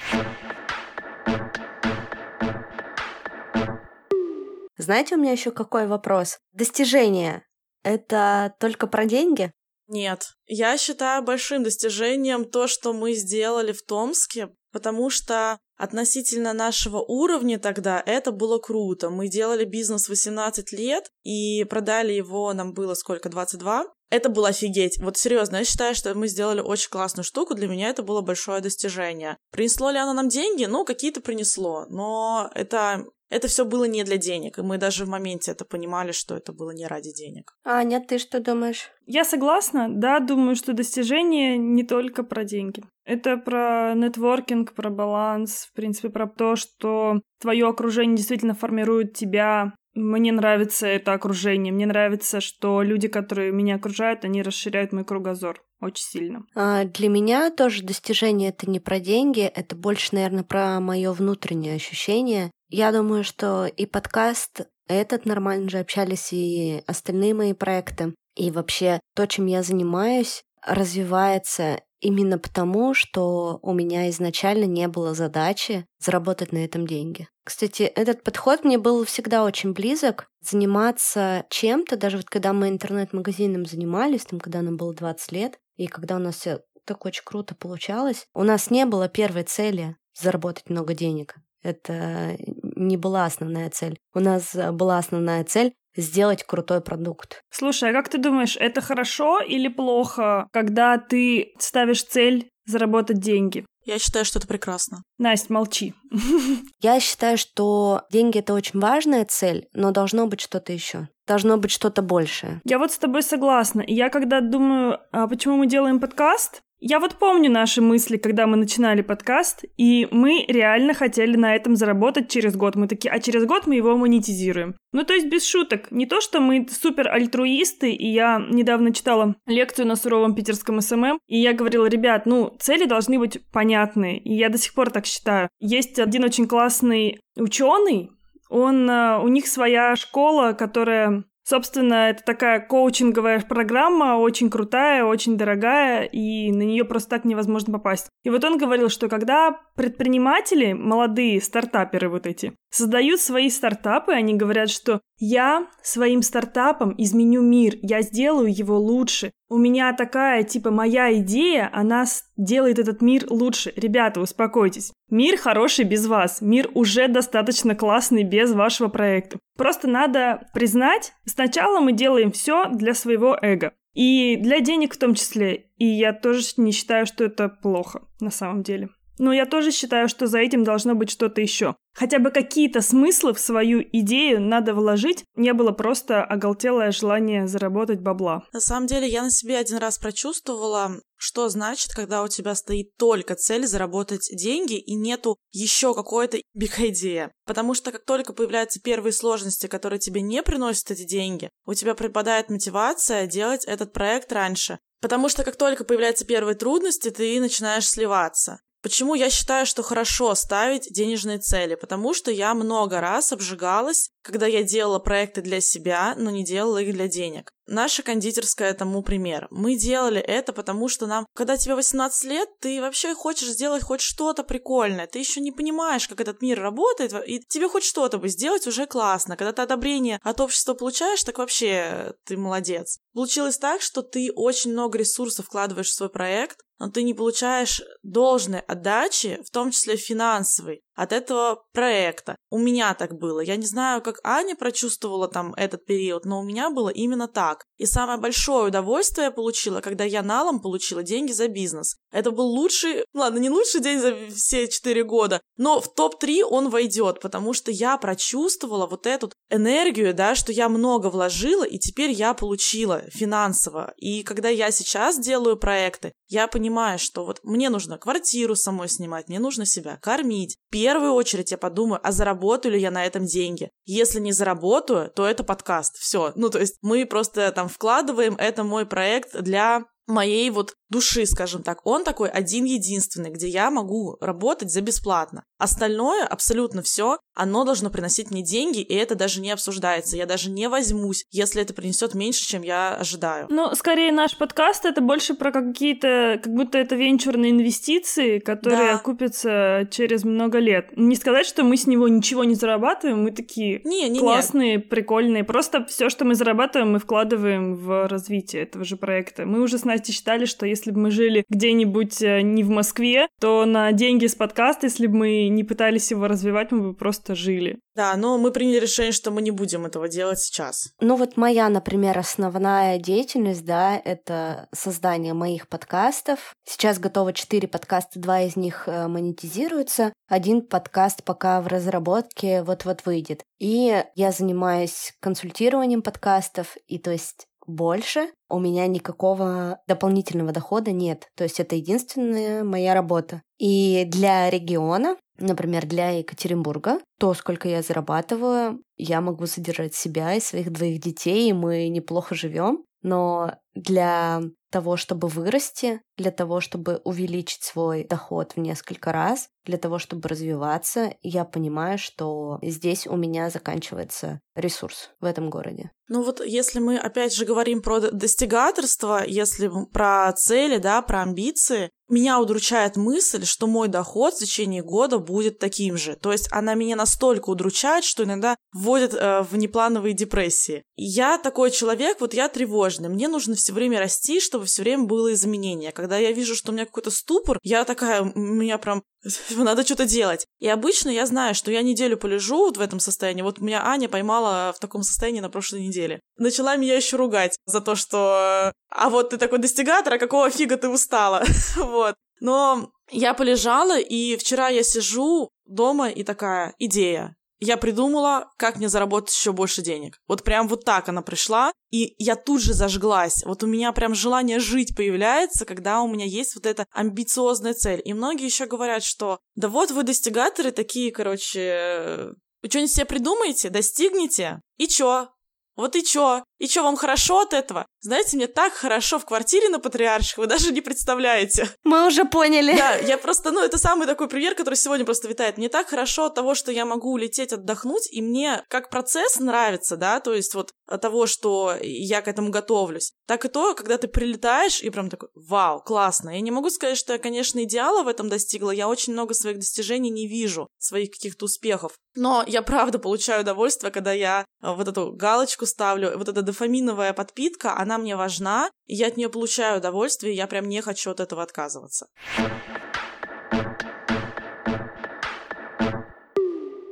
Знаете, у меня еще какой вопрос? Достижение — это только про деньги? Нет. Я считаю большим достижением то, что мы сделали в Томске, потому что относительно нашего уровня тогда это было круто. Мы делали бизнес 18 лет и продали его, нам было сколько, 22? Это было офигеть. Вот серьезно, я считаю, что мы сделали очень классную штуку. Для меня это было большое достижение. Принесло ли оно нам деньги? Ну, какие-то принесло. Но это это все было не для денег, и мы даже в моменте это понимали, что это было не ради денег. Аня, ты что думаешь? Я согласна, да, думаю, что достижение не только про деньги. Это про нетворкинг, про баланс, в принципе, про то, что твое окружение действительно формирует тебя. Мне нравится это окружение, мне нравится, что люди, которые меня окружают, они расширяют мой кругозор очень сильно. А, Для меня тоже достижение это не про деньги, это больше, наверное, про мое внутреннее ощущение. Я думаю, что и подкаст этот нормально же общались, и остальные мои проекты. И вообще то, чем я занимаюсь, развивается именно потому, что у меня изначально не было задачи заработать на этом деньги. Кстати, этот подход мне был всегда очень близок. Заниматься чем-то, даже вот когда мы интернет-магазином занимались, там, когда нам было 20 лет, и когда у нас все так очень круто получалось, у нас не было первой цели заработать много денег. Это не была основная цель. У нас была основная цель сделать крутой продукт. Слушай, а как ты думаешь, это хорошо или плохо, когда ты ставишь цель заработать деньги? Я считаю, что это прекрасно. Настя, молчи. Я считаю, что деньги это очень важная цель, но должно быть что-то еще. Должно быть что-то большее. Я вот с тобой согласна. Я когда думаю, а почему мы делаем подкаст, я вот помню наши мысли, когда мы начинали подкаст, и мы реально хотели на этом заработать через год. Мы такие, а через год мы его монетизируем. Ну, то есть без шуток. Не то, что мы супер альтруисты, и я недавно читала лекцию на суровом питерском SMM, и я говорила, ребят, ну, цели должны быть понятные, и я до сих пор так считаю. Есть один очень классный ученый, он, э, у них своя школа, которая Собственно, это такая коучинговая программа, очень крутая, очень дорогая, и на нее просто так невозможно попасть. И вот он говорил, что когда предприниматели, молодые стартаперы вот эти, создают свои стартапы, они говорят, что я своим стартапом изменю мир, я сделаю его лучше. У меня такая, типа, моя идея, она делает этот мир лучше. Ребята, успокойтесь. Мир хороший без вас. Мир уже достаточно классный без вашего проекта. Просто надо признать, сначала мы делаем все для своего эго. И для денег в том числе. И я тоже не считаю, что это плохо на самом деле. Но я тоже считаю, что за этим должно быть что-то еще. Хотя бы какие-то смыслы в свою идею надо вложить, не было просто оголтелое желание заработать бабла. На самом деле, я на себе один раз прочувствовала, что значит, когда у тебя стоит только цель заработать деньги и нету еще какой-то биг идеи. Потому что как только появляются первые сложности, которые тебе не приносят эти деньги, у тебя пропадает мотивация делать этот проект раньше. Потому что как только появляются первые трудности, ты начинаешь сливаться. Почему я считаю, что хорошо ставить денежные цели? Потому что я много раз обжигалась, когда я делала проекты для себя, но не делала их для денег. Наша кондитерская тому пример. Мы делали это, потому что нам, когда тебе 18 лет, ты вообще хочешь сделать хоть что-то прикольное. Ты еще не понимаешь, как этот мир работает, и тебе хоть что-то бы сделать уже классно. Когда ты одобрение от общества получаешь, так вообще ты молодец. Получилось так, что ты очень много ресурсов вкладываешь в свой проект, но ты не получаешь должной отдачи, в том числе финансовой от этого проекта. У меня так было. Я не знаю, как Аня прочувствовала там этот период, но у меня было именно так. И самое большое удовольствие я получила, когда я налом получила деньги за бизнес. Это был лучший, ладно, не лучший день за все четыре года, но в топ-3 он войдет, потому что я прочувствовала вот эту энергию, да, что я много вложила, и теперь я получила финансово. И когда я сейчас делаю проекты, я понимаю, что вот мне нужно квартиру самой снимать, мне нужно себя кормить, первую очередь я подумаю, а заработаю ли я на этом деньги. Если не заработаю, то это подкаст. Все. Ну, то есть мы просто там вкладываем, это мой проект для моей вот души, скажем так. Он такой один-единственный, где я могу работать за бесплатно. Остальное, абсолютно все, оно должно приносить мне деньги, и это даже не обсуждается. Я даже не возьмусь, если это принесет меньше, чем я ожидаю. Ну, скорее наш подкаст это больше про какие-то, как будто это венчурные инвестиции, которые да. окупятся через много лет. Не сказать, что мы с него ничего не зарабатываем, мы такие не, не, классные, не. прикольные. Просто все, что мы зарабатываем, мы вкладываем в развитие этого же проекта. Мы уже с Настей считали, что если бы мы жили где-нибудь э, не в Москве, то на деньги с подкаста, если бы мы не пытались его развивать, мы бы просто жили. Да, но мы приняли решение, что мы не будем этого делать сейчас. Ну вот моя, например, основная деятельность, да, это создание моих подкастов. Сейчас готово четыре подкаста, два из них э, монетизируются. Один подкаст пока в разработке вот-вот выйдет. И я занимаюсь консультированием подкастов, и то есть больше у меня никакого дополнительного дохода нет. То есть это единственная моя работа. И для региона, например, для Екатеринбурга, то, сколько я зарабатываю, я могу содержать себя и своих двоих детей, и мы неплохо живем. Но для того, чтобы вырасти, для того, чтобы увеличить свой доход в несколько раз, для того, чтобы развиваться, я понимаю, что здесь у меня заканчивается ресурс в этом городе. Ну вот если мы опять же говорим про достигаторство, если про цели, да, про амбиции, меня удручает мысль, что мой доход в течение года будет таким же. То есть она меня настолько удручает, что иногда вводит э, в неплановые депрессии. Я такой человек, вот я тревожный. Мне нужно все время расти, чтобы все время было изменение. Когда я вижу, что у меня какой-то ступор, я такая, у меня прям надо что-то делать. И обычно я знаю, что я неделю полежу вот в этом состоянии. Вот меня Аня поймала в таком состоянии на прошлой неделе. Начала меня еще ругать за то, что «А вот ты такой достигатор, а какого фига ты устала?» Вот. Но я полежала, и вчера я сижу дома и такая идея я придумала, как мне заработать еще больше денег. Вот прям вот так она пришла, и я тут же зажглась. Вот у меня прям желание жить появляется, когда у меня есть вот эта амбициозная цель. И многие еще говорят, что да вот вы достигаторы такие, короче, вы что-нибудь себе придумаете, достигнете, и чё? Вот и чё? И чё, вам хорошо от этого? Знаете, мне так хорошо в квартире на Патриарших, вы даже не представляете. Мы уже поняли. Да, я просто, ну, это самый такой пример, который сегодня просто витает. Мне так хорошо от того, что я могу улететь отдохнуть, и мне как процесс нравится, да, то есть вот от того, что я к этому готовлюсь, так и то, когда ты прилетаешь и прям такой, вау, классно. Я не могу сказать, что я, конечно, идеала в этом достигла, я очень много своих достижений не вижу, своих каких-то успехов. Но я правда получаю удовольствие, когда я э, вот эту галочку ставлю, вот эта дофаминовая подпитка, она мне важна, я от нее получаю удовольствие, я прям не хочу от этого отказываться.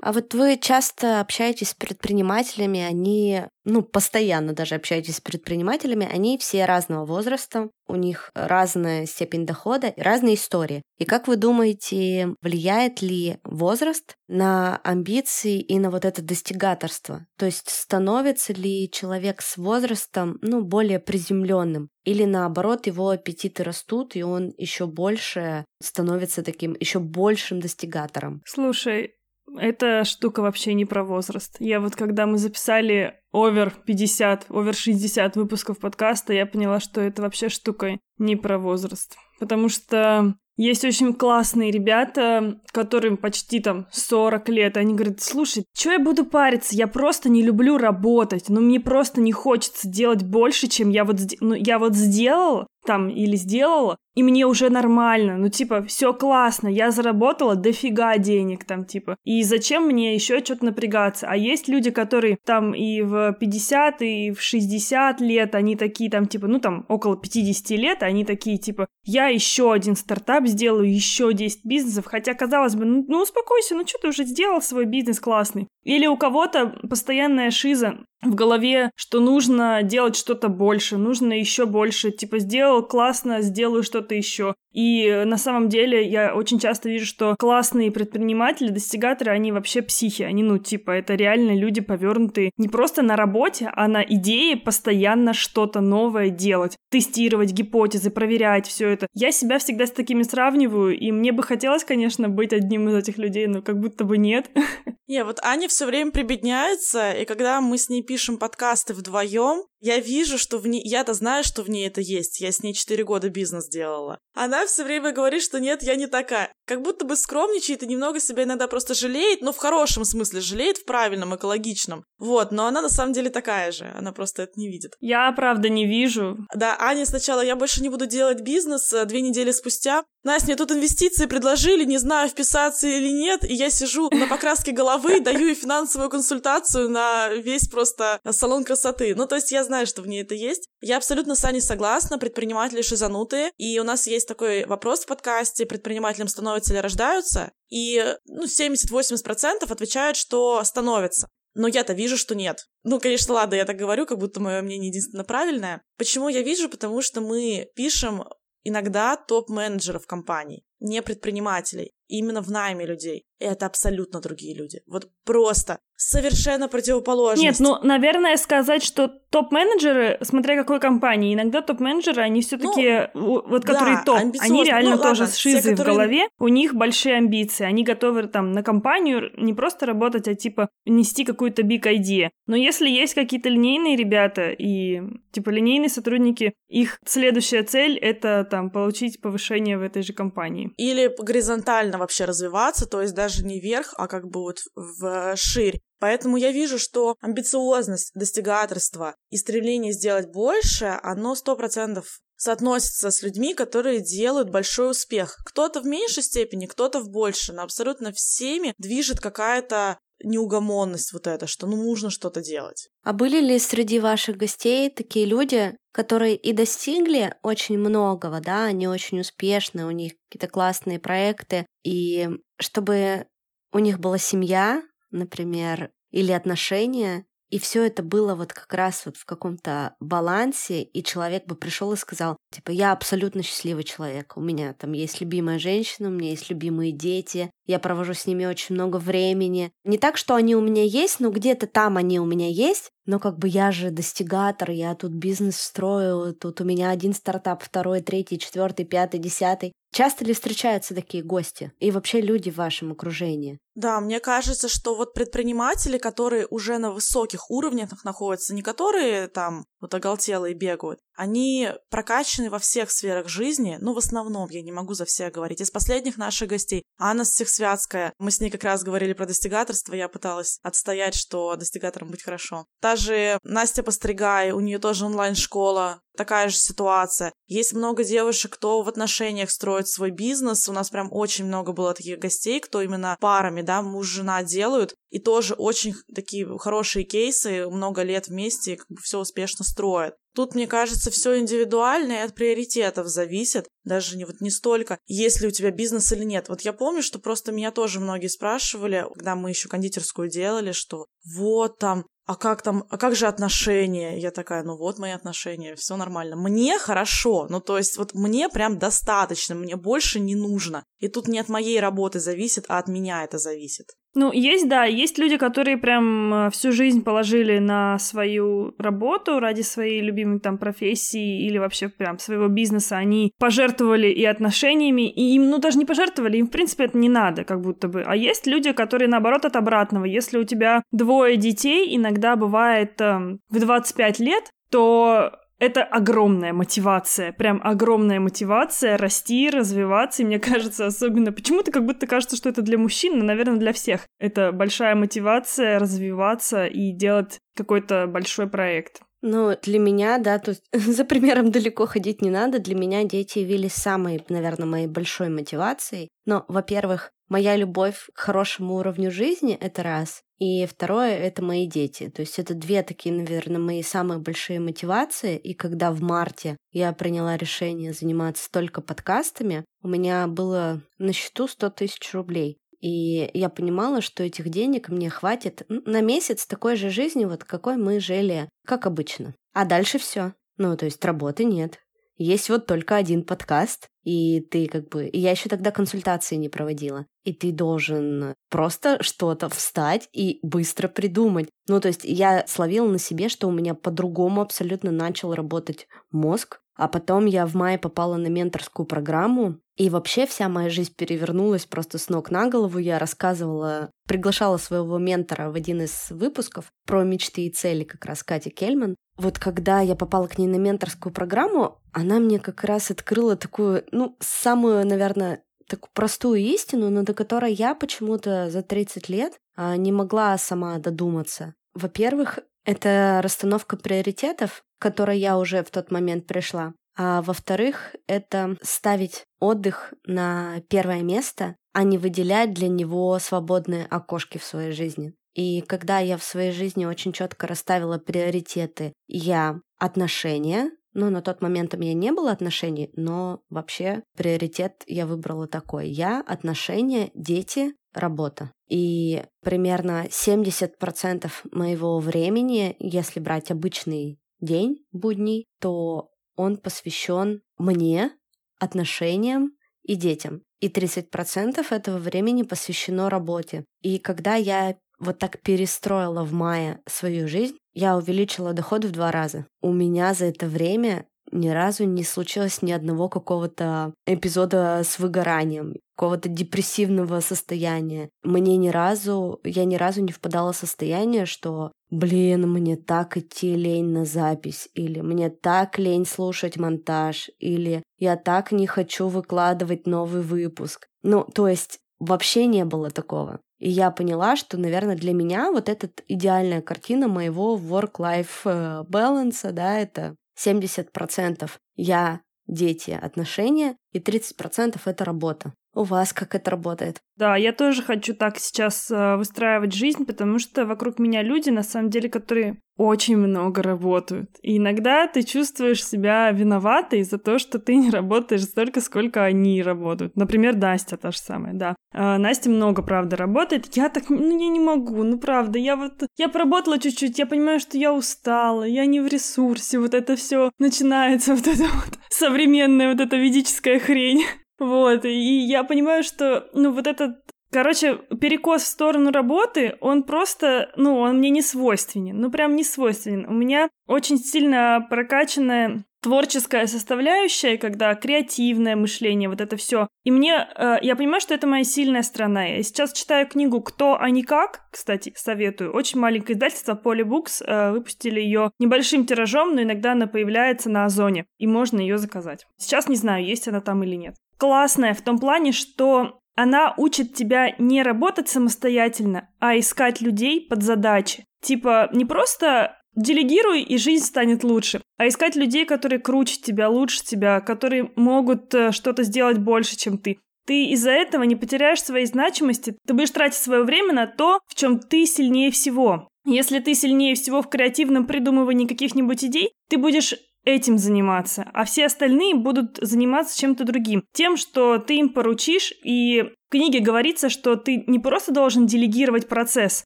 А вот вы часто общаетесь с предпринимателями, они, ну, постоянно даже общаетесь с предпринимателями, они все разного возраста, у них разная степень дохода разные истории. И как вы думаете, влияет ли возраст на амбиции и на вот это достигаторство? То есть становится ли человек с возрастом, ну, более приземленным? Или наоборот, его аппетиты растут, и он еще больше становится таким еще большим достигатором? Слушай, эта штука вообще не про возраст. Я вот когда мы записали овер 50, овер 60 выпусков подкаста, я поняла, что это вообще штука не про возраст. Потому что есть очень классные ребята, которым почти там 40 лет. Они говорят, слушай, что я буду париться? Я просто не люблю работать. Ну, мне просто не хочется делать больше, чем я вот, ну, я вот сделал там или сделала, и мне уже нормально, ну типа все классно, я заработала дофига денег там типа, и зачем мне еще что-то напрягаться? А есть люди, которые там и в 50, и в 60 лет, они такие там типа, ну там около 50 лет, они такие типа, я еще один стартап сделаю, еще 10 бизнесов, хотя казалось бы, ну, ну успокойся, ну что ты уже сделал свой бизнес классный. Или у кого-то постоянная шиза, в голове, что нужно делать что-то больше, нужно еще больше, типа сделал классно, сделаю что-то еще. И на самом деле я очень часто вижу, что классные предприниматели, достигаторы, они вообще психи, они, ну, типа, это реально люди повернутые не просто на работе, а на идее постоянно что-то новое делать, тестировать гипотезы, проверять все это. Я себя всегда с такими сравниваю, и мне бы хотелось, конечно, быть одним из этих людей, но как будто бы нет. Не, вот Аня все время прибедняется, и когда мы с ней пишем подкасты вдвоем, я вижу, что в ней... Я-то знаю, что в ней это есть. Я с ней 4 года бизнес делала. Она все время говорит, что нет, я не такая. Как будто бы скромничает и немного себя иногда просто жалеет, но в хорошем смысле жалеет, в правильном, экологичном. Вот, но она на самом деле такая же. Она просто это не видит. Я, правда, не вижу. Да, Аня сначала, я больше не буду делать бизнес, а две недели спустя. Настя, мне тут инвестиции предложили, не знаю, вписаться или нет, и я сижу на покраске головы, даю ей финансовую консультацию на весь просто салон красоты. Ну, то есть я знаю, что в ней это есть. Я абсолютно с Аней согласна, предприниматели шизанутые, и у нас есть такой вопрос в подкасте, предпринимателям становятся или рождаются, и ну, 70-80% отвечают, что становятся. Но я-то вижу, что нет. Ну, конечно, ладно, я так говорю, как будто мое мнение единственно правильное. Почему я вижу? Потому что мы пишем иногда топ-менеджеров компаний, не предпринимателей, именно в найме людей. И это абсолютно другие люди. Вот просто совершенно противоположность. Нет, ну, наверное, сказать, что топ-менеджеры, смотря какой компании, иногда топ-менеджеры, они все таки ну, вот которые да, топ, они реально ну, тоже ладно, с шизой которые... в голове, у них большие амбиции, они готовы там на компанию не просто работать, а типа нести какую-то big idea. Но если есть какие-то линейные ребята и типа линейные сотрудники, их следующая цель — это там получить повышение в этой же компании. Или горизонтально вообще развиваться, то есть даже не вверх, а как бы вот в ширь. Поэтому я вижу, что амбициозность, достигаторство и стремление сделать больше, оно сто процентов соотносится с людьми, которые делают большой успех. Кто-то в меньшей степени, кто-то в большей, но абсолютно всеми движет какая-то неугомонность вот эта, что ну нужно что-то делать. А были ли среди ваших гостей такие люди, которые и достигли очень многого, да, они очень успешны, у них какие-то классные проекты, и чтобы у них была семья, например, или отношения, и все это было вот как раз вот в каком-то балансе, и человек бы пришел и сказал, типа, я абсолютно счастливый человек, у меня там есть любимая женщина, у меня есть любимые дети, я провожу с ними очень много времени. Не так, что они у меня есть, но где-то там они у меня есть, но как бы я же достигатор, я тут бизнес строю, тут у меня один стартап, второй, третий, четвертый, пятый, десятый. Часто ли встречаются такие гости? И вообще люди в вашем окружении? Да, мне кажется, что вот предприниматели, которые уже на высоких уровнях находятся, не которые там вот оголтелые бегают, они прокачаны во всех сферах жизни, ну, в основном, я не могу за всех говорить. Из последних наших гостей Анна Всехсвятская, мы с ней как раз говорили про достигаторство, я пыталась отстоять, что достигатором быть хорошо. Та же Настя Постригай, у нее тоже онлайн-школа, такая же ситуация. Есть много девушек, кто в отношениях строит свой бизнес. У нас прям очень много было таких гостей, кто именно парами, да, муж-жена делают. И тоже очень такие хорошие кейсы, много лет вместе, как бы все успешно строят. Тут, мне кажется, все индивидуально и от приоритетов зависит. Даже не, вот не столько, есть ли у тебя бизнес или нет. Вот я помню, что просто меня тоже многие спрашивали, когда мы еще кондитерскую делали, что вот там а как там, а как же отношения? Я такая, ну вот мои отношения, все нормально. Мне хорошо, ну то есть вот мне прям достаточно, мне больше не нужно. И тут не от моей работы зависит, а от меня это зависит. Ну, есть, да, есть люди, которые прям э, всю жизнь положили на свою работу ради своей любимой там профессии или вообще прям своего бизнеса. Они пожертвовали и отношениями, и им, ну, даже не пожертвовали, им, в принципе, это не надо, как будто бы. А есть люди, которые, наоборот, от обратного. Если у тебя двое детей, иногда бывает э, в 25 лет, то это огромная мотивация, прям огромная мотивация расти, развиваться. И мне кажется, особенно почему-то как будто кажется, что это для мужчин, но, наверное, для всех. Это большая мотивация развиваться и делать какой-то большой проект. Ну, для меня, да, тут за примером далеко ходить не надо. Для меня дети явились самой, наверное, моей большой мотивацией. Но, во-первых, моя любовь к хорошему уровню жизни — это раз. И второе — это мои дети. То есть это две такие, наверное, мои самые большие мотивации. И когда в марте я приняла решение заниматься только подкастами, у меня было на счету 100 тысяч рублей. И я понимала, что этих денег мне хватит на месяц такой же жизни, вот какой мы жили, как обычно. А дальше все. Ну, то есть работы нет. Есть вот только один подкаст, и ты как бы... Я еще тогда консультации не проводила. И ты должен просто что-то встать и быстро придумать. Ну, то есть я словила на себе, что у меня по-другому абсолютно начал работать мозг, а потом я в мае попала на менторскую программу, и вообще вся моя жизнь перевернулась просто с ног на голову. Я рассказывала, приглашала своего ментора в один из выпусков про мечты и цели, как раз Катя Кельман. Вот когда я попала к ней на менторскую программу, она мне как раз открыла такую, ну, самую, наверное, такую простую истину, но до которой я почему-то за 30 лет а, не могла сама додуматься. Во-первых, это расстановка приоритетов, к которой я уже в тот момент пришла. А во-вторых, это ставить отдых на первое место, а не выделять для него свободные окошки в своей жизни. И когда я в своей жизни очень четко расставила приоритеты, я отношения, ну, на тот момент у меня не было отношений, но вообще приоритет я выбрала такой. Я, отношения, дети, работа. И примерно 70% моего времени, если брать обычный день будний, то он посвящен мне, отношениям и детям. И 30% этого времени посвящено работе. И когда я вот так перестроила в мае свою жизнь, я увеличила доход в два раза. У меня за это время ни разу не случилось ни одного какого-то эпизода с выгоранием, какого-то депрессивного состояния. Мне ни разу, я ни разу не впадала в состояние, что блин, мне так идти лень на запись, или мне так лень слушать монтаж, или я так не хочу выкладывать новый выпуск. Ну, то есть вообще не было такого. И я поняла, что, наверное, для меня вот эта идеальная картина моего work-life э, balance, да, это 70% я, дети, отношения, и 30% это работа. У вас как это работает? Да, я тоже хочу так сейчас э, выстраивать жизнь, потому что вокруг меня люди, на самом деле, которые очень много работают. И иногда ты чувствуешь себя виноватой за то, что ты не работаешь столько, сколько они работают. Например, Настя та же самая, да. А, Настя много, правда, работает. Я так, ну, я не могу, ну, правда. Я вот, я поработала чуть-чуть, я понимаю, что я устала, я не в ресурсе. Вот это все начинается, вот это вот современная вот эта ведическая хрень. Вот, и я понимаю, что, ну, вот этот Короче, перекос в сторону работы, он просто, ну, он мне не свойственен. Ну, прям не свойственен. У меня очень сильно прокачанная творческая составляющая, когда креативное мышление, вот это все. И мне, э, я понимаю, что это моя сильная сторона. Я сейчас читаю книгу «Кто, а не как», кстати, советую. Очень маленькое издательство Poly Books э, выпустили ее небольшим тиражом, но иногда она появляется на Озоне, и можно ее заказать. Сейчас не знаю, есть она там или нет. Классная в том плане, что она учит тебя не работать самостоятельно, а искать людей под задачи. Типа, не просто Делегируй, и жизнь станет лучше. А искать людей, которые круче тебя, лучше тебя, которые могут э, что-то сделать больше, чем ты. Ты из-за этого не потеряешь своей значимости, ты будешь тратить свое время на то, в чем ты сильнее всего. Если ты сильнее всего в креативном придумывании каких-нибудь идей, ты будешь этим заниматься, а все остальные будут заниматься чем-то другим. Тем, что ты им поручишь, и в книге говорится, что ты не просто должен делегировать процесс,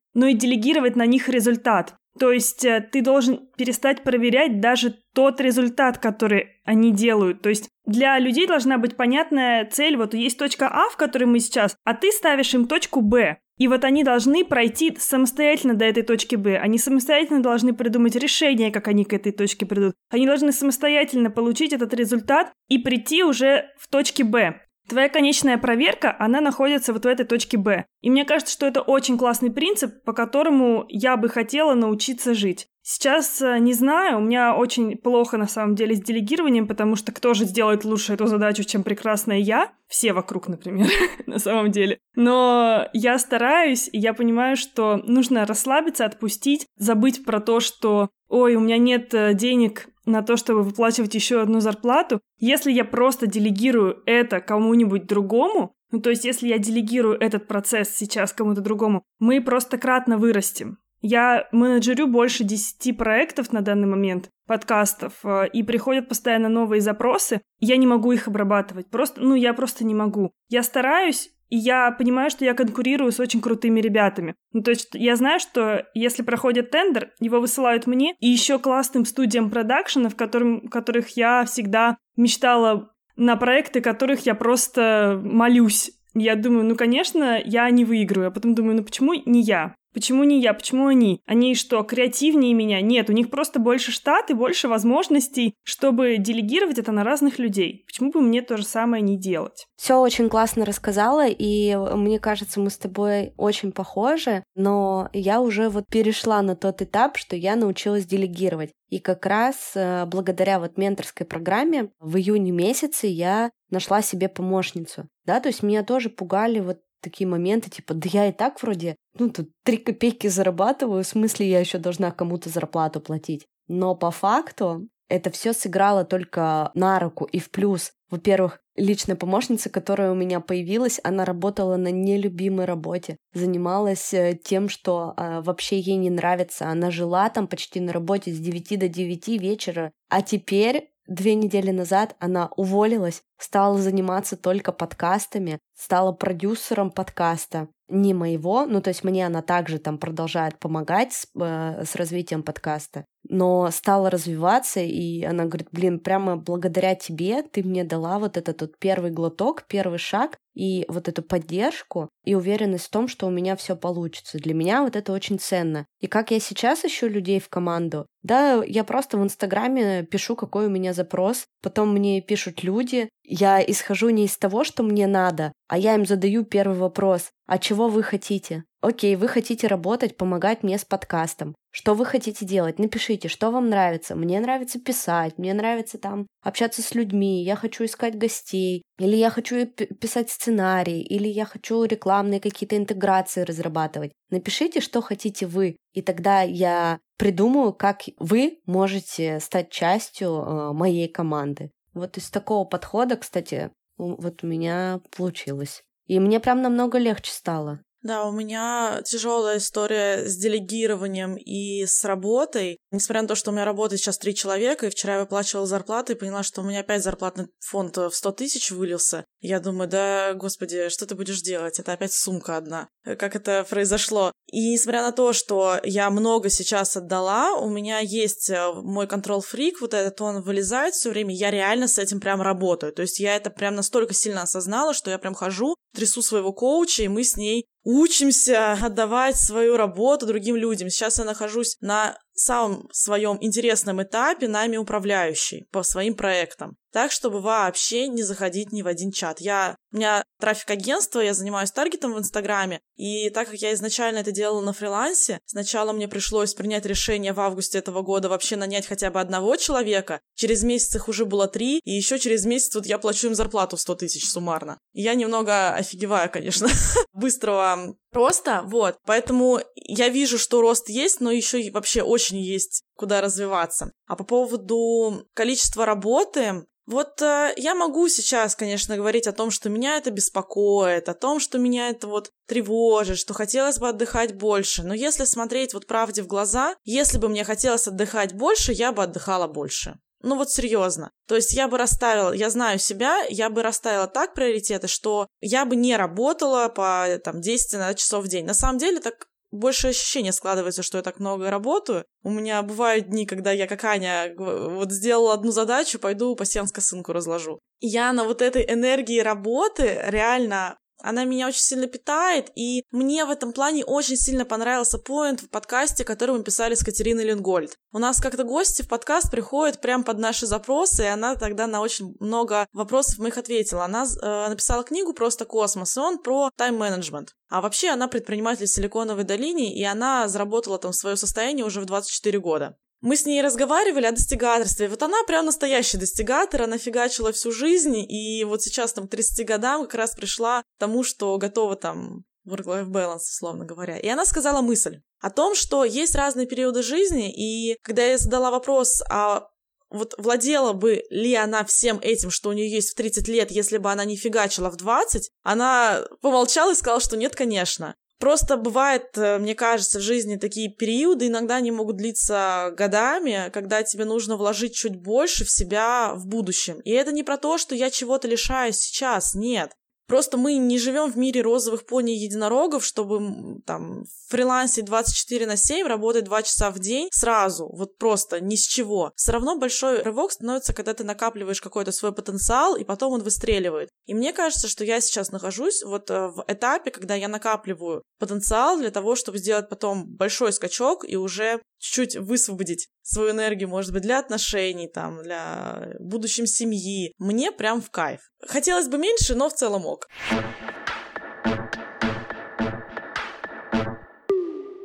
но и делегировать на них результат. То есть э, ты должен перестать проверять даже тот результат, который они делают. То есть для людей должна быть понятная цель. Вот есть точка А, в которой мы сейчас, а ты ставишь им точку Б. И вот они должны пройти самостоятельно до этой точки Б. Они самостоятельно должны придумать решение, как они к этой точке придут. Они должны самостоятельно получить этот результат и прийти уже в точке Б. Твоя конечная проверка, она находится вот в этой точке Б. И мне кажется, что это очень классный принцип, по которому я бы хотела научиться жить. Сейчас э, не знаю, у меня очень плохо на самом деле с делегированием, потому что кто же сделает лучше эту задачу, чем прекрасная я? Все вокруг, например, на самом деле. Но я стараюсь, и я понимаю, что нужно расслабиться, отпустить, забыть про то, что ой, у меня нет э, денег на то, чтобы выплачивать еще одну зарплату, если я просто делегирую это кому-нибудь другому, ну то есть если я делегирую этот процесс сейчас кому-то другому, мы просто кратно вырастем. Я менеджерю больше 10 проектов на данный момент, подкастов, э, и приходят постоянно новые запросы, я не могу их обрабатывать. Просто, ну, я просто не могу. Я стараюсь, и я понимаю, что я конкурирую с очень крутыми ребятами. Ну, то есть я знаю, что если проходит тендер, его высылают мне и еще классным студиям продакшена, в которым, которых я всегда мечтала на проекты, которых я просто молюсь. Я думаю, ну, конечно, я не выиграю. А потом думаю, ну, почему не я? Почему не я? Почему они? Они что, креативнее меня? Нет, у них просто больше штат и больше возможностей, чтобы делегировать это на разных людей. Почему бы мне то же самое не делать? Все очень классно рассказала, и мне кажется, мы с тобой очень похожи, но я уже вот перешла на тот этап, что я научилась делегировать. И как раз э, благодаря вот менторской программе в июне месяце я нашла себе помощницу. Да, то есть меня тоже пугали вот такие моменты, типа, да я и так вроде, ну, тут три копейки зарабатываю, в смысле я еще должна кому-то зарплату платить. Но по факту это все сыграло только на руку и в плюс. Во-первых, личная помощница, которая у меня появилась, она работала на нелюбимой работе, занималась э, тем, что э, вообще ей не нравится. Она жила там почти на работе с 9 до 9 вечера, а теперь Две недели назад она уволилась, стала заниматься только подкастами, стала продюсером подкаста. Не моего, ну то есть мне она также там продолжает помогать с, э, с развитием подкаста, но стала развиваться, и она говорит, блин, прямо благодаря тебе ты мне дала вот этот вот первый глоток, первый шаг, и вот эту поддержку и уверенность в том, что у меня все получится. Для меня вот это очень ценно. И как я сейчас ищу людей в команду, да, я просто в Инстаграме пишу, какой у меня запрос, потом мне пишут люди, я исхожу не из того, что мне надо, а я им задаю первый вопрос, а чего вы хотите? Окей, вы хотите работать, помогать мне с подкастом. Что вы хотите делать? Напишите, что вам нравится. Мне нравится писать, мне нравится там общаться с людьми, я хочу искать гостей, или я хочу писать сценарий, или я хочу рекламные какие-то интеграции разрабатывать. Напишите, что хотите вы, и тогда я придумаю, как вы можете стать частью э, моей команды. Вот из такого подхода, кстати, вот у меня получилось. И мне прям намного легче стало. Да, у меня тяжелая история с делегированием и с работой. Несмотря на то, что у меня работает сейчас три человека, и вчера я выплачивала зарплаты и поняла, что у меня опять зарплатный фонд в 100 тысяч вылился. Я думаю, да, господи, что ты будешь делать? Это опять сумка одна. Как это произошло? И несмотря на то, что я много сейчас отдала, у меня есть э, мой контрол-фрик, вот этот он вылезает все время, я реально с этим прям работаю. То есть я это прям настолько сильно осознала, что я прям хожу, трясу своего коуча, и мы с ней учимся отдавать свою работу другим людям. Сейчас я нахожусь на самом своем интересном этапе нами управляющий по своим проектам так, чтобы вообще не заходить ни в один чат. Я, у меня трафик агентства, я занимаюсь таргетом в Инстаграме, и так как я изначально это делала на фрилансе, сначала мне пришлось принять решение в августе этого года вообще нанять хотя бы одного человека, через месяц их уже было три, и еще через месяц вот я плачу им зарплату в 100 тысяч суммарно. И я немного офигеваю, конечно, быстрого роста, вот. Поэтому я вижу, что рост есть, но еще вообще очень есть куда развиваться. А по поводу количества работы, вот э, я могу сейчас, конечно, говорить о том, что меня это беспокоит, о том, что меня это вот тревожит, что хотелось бы отдыхать больше. Но если смотреть вот правде в глаза, если бы мне хотелось отдыхать больше, я бы отдыхала больше. Ну вот серьезно. То есть я бы расставила, я знаю себя, я бы расставила так приоритеты, что я бы не работала по там 10 часов в день. На самом деле так больше ощущение складывается, что я так много работаю. У меня бывают дни, когда я как Аня вот сделала одну задачу, пойду пассианс косынку разложу. я на вот этой энергии работы реально она меня очень сильно питает, и мне в этом плане очень сильно понравился поинт в подкасте, который мы писали с Катериной Ленгольд. У нас как-то гости в подкаст приходят прям под наши запросы, и она тогда на очень много вопросов моих ответила. Она э, написала книгу просто «Космос», и он про тайм-менеджмент. А вообще она предприниматель в Силиконовой долине, и она заработала там свое состояние уже в 24 года. Мы с ней разговаривали о достигаторстве. Вот она прям настоящий достигатор, она фигачила всю жизнь, и вот сейчас там 30 годам как раз пришла к тому, что готова там work-life balance, условно говоря. И она сказала мысль о том, что есть разные периоды жизни, и когда я задала вопрос, а вот владела бы ли она всем этим, что у нее есть в 30 лет, если бы она не фигачила в 20, она помолчала и сказала, что нет, конечно. Просто бывает, э, мне кажется, в жизни такие периоды, иногда они могут длиться годами, когда тебе нужно вложить чуть больше в себя в будущем. И это не про то, что я чего-то лишаюсь сейчас, нет. Просто мы не живем в мире розовых пони единорогов, чтобы там фрилансить 24 на 7, работать 2 часа в день сразу, вот просто ни с чего. Все равно большой рывок становится, когда ты накапливаешь какой-то свой потенциал, и потом он выстреливает. И мне кажется, что я сейчас нахожусь вот э, в этапе, когда я накапливаю потенциал для того, чтобы сделать потом большой скачок и уже чуть-чуть высвободить свою энергию, может быть, для отношений, там, для будущем семьи. Мне прям в кайф. Хотелось бы меньше, но в целом ок.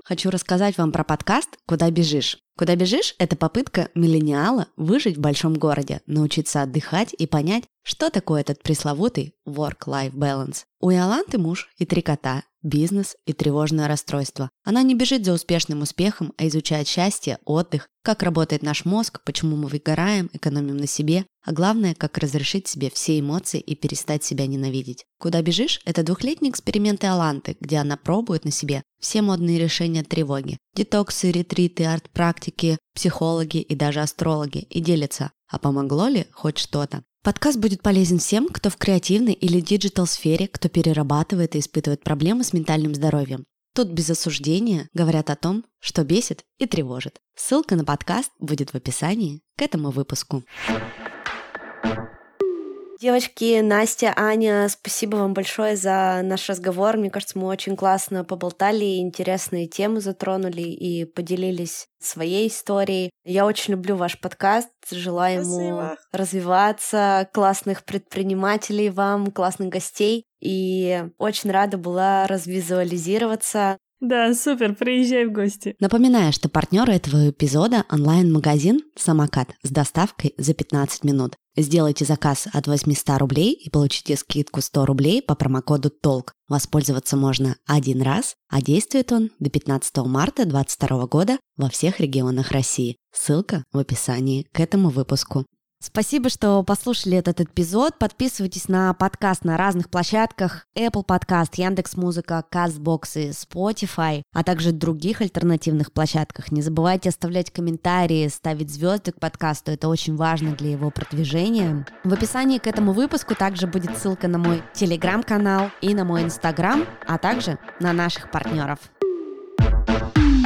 Хочу рассказать вам про подкаст «Куда бежишь?». «Куда бежишь» — это попытка миллениала выжить в большом городе, научиться отдыхать и понять, что такое этот пресловутый work-life balance. У Иоланты муж и три кота, бизнес и тревожное расстройство. Она не бежит за успешным успехом, а изучает счастье, отдых, как работает наш мозг, почему мы выгораем, экономим на себе, а главное, как разрешить себе все эмоции и перестать себя ненавидеть. «Куда бежишь» — это двухлетний эксперимент Иоланты, где она пробует на себе все модные решения тревоги. Детоксы, ретриты, арт-практики, психологи и даже астрологи и делится, а помогло ли хоть что-то. Подкаст будет полезен всем, кто в креативной или digital-сфере, кто перерабатывает и испытывает проблемы с ментальным здоровьем. Тут без осуждения говорят о том, что бесит и тревожит. Ссылка на подкаст будет в описании к этому выпуску. Девочки, Настя, Аня, спасибо вам большое за наш разговор. Мне кажется, мы очень классно поболтали, интересные темы затронули и поделились своей историей. Я очень люблю ваш подкаст, желаю спасибо. ему развиваться, классных предпринимателей вам, классных гостей. И очень рада была развизуализироваться да, супер, приезжай в гости. Напоминаю, что партнер этого эпизода – онлайн-магазин «Самокат» с доставкой за 15 минут. Сделайте заказ от 800 рублей и получите скидку 100 рублей по промокоду ТОЛК. Воспользоваться можно один раз, а действует он до 15 марта 2022 года во всех регионах России. Ссылка в описании к этому выпуску. Спасибо, что послушали этот эпизод. Подписывайтесь на подкаст на разных площадках. Apple Podcast, Яндекс.Музыка, Castbox и Spotify, а также других альтернативных площадках. Не забывайте оставлять комментарии, ставить звезды к подкасту. Это очень важно для его продвижения. В описании к этому выпуску также будет ссылка на мой телеграм-канал и на мой инстаграм, а также на наших партнеров. thank you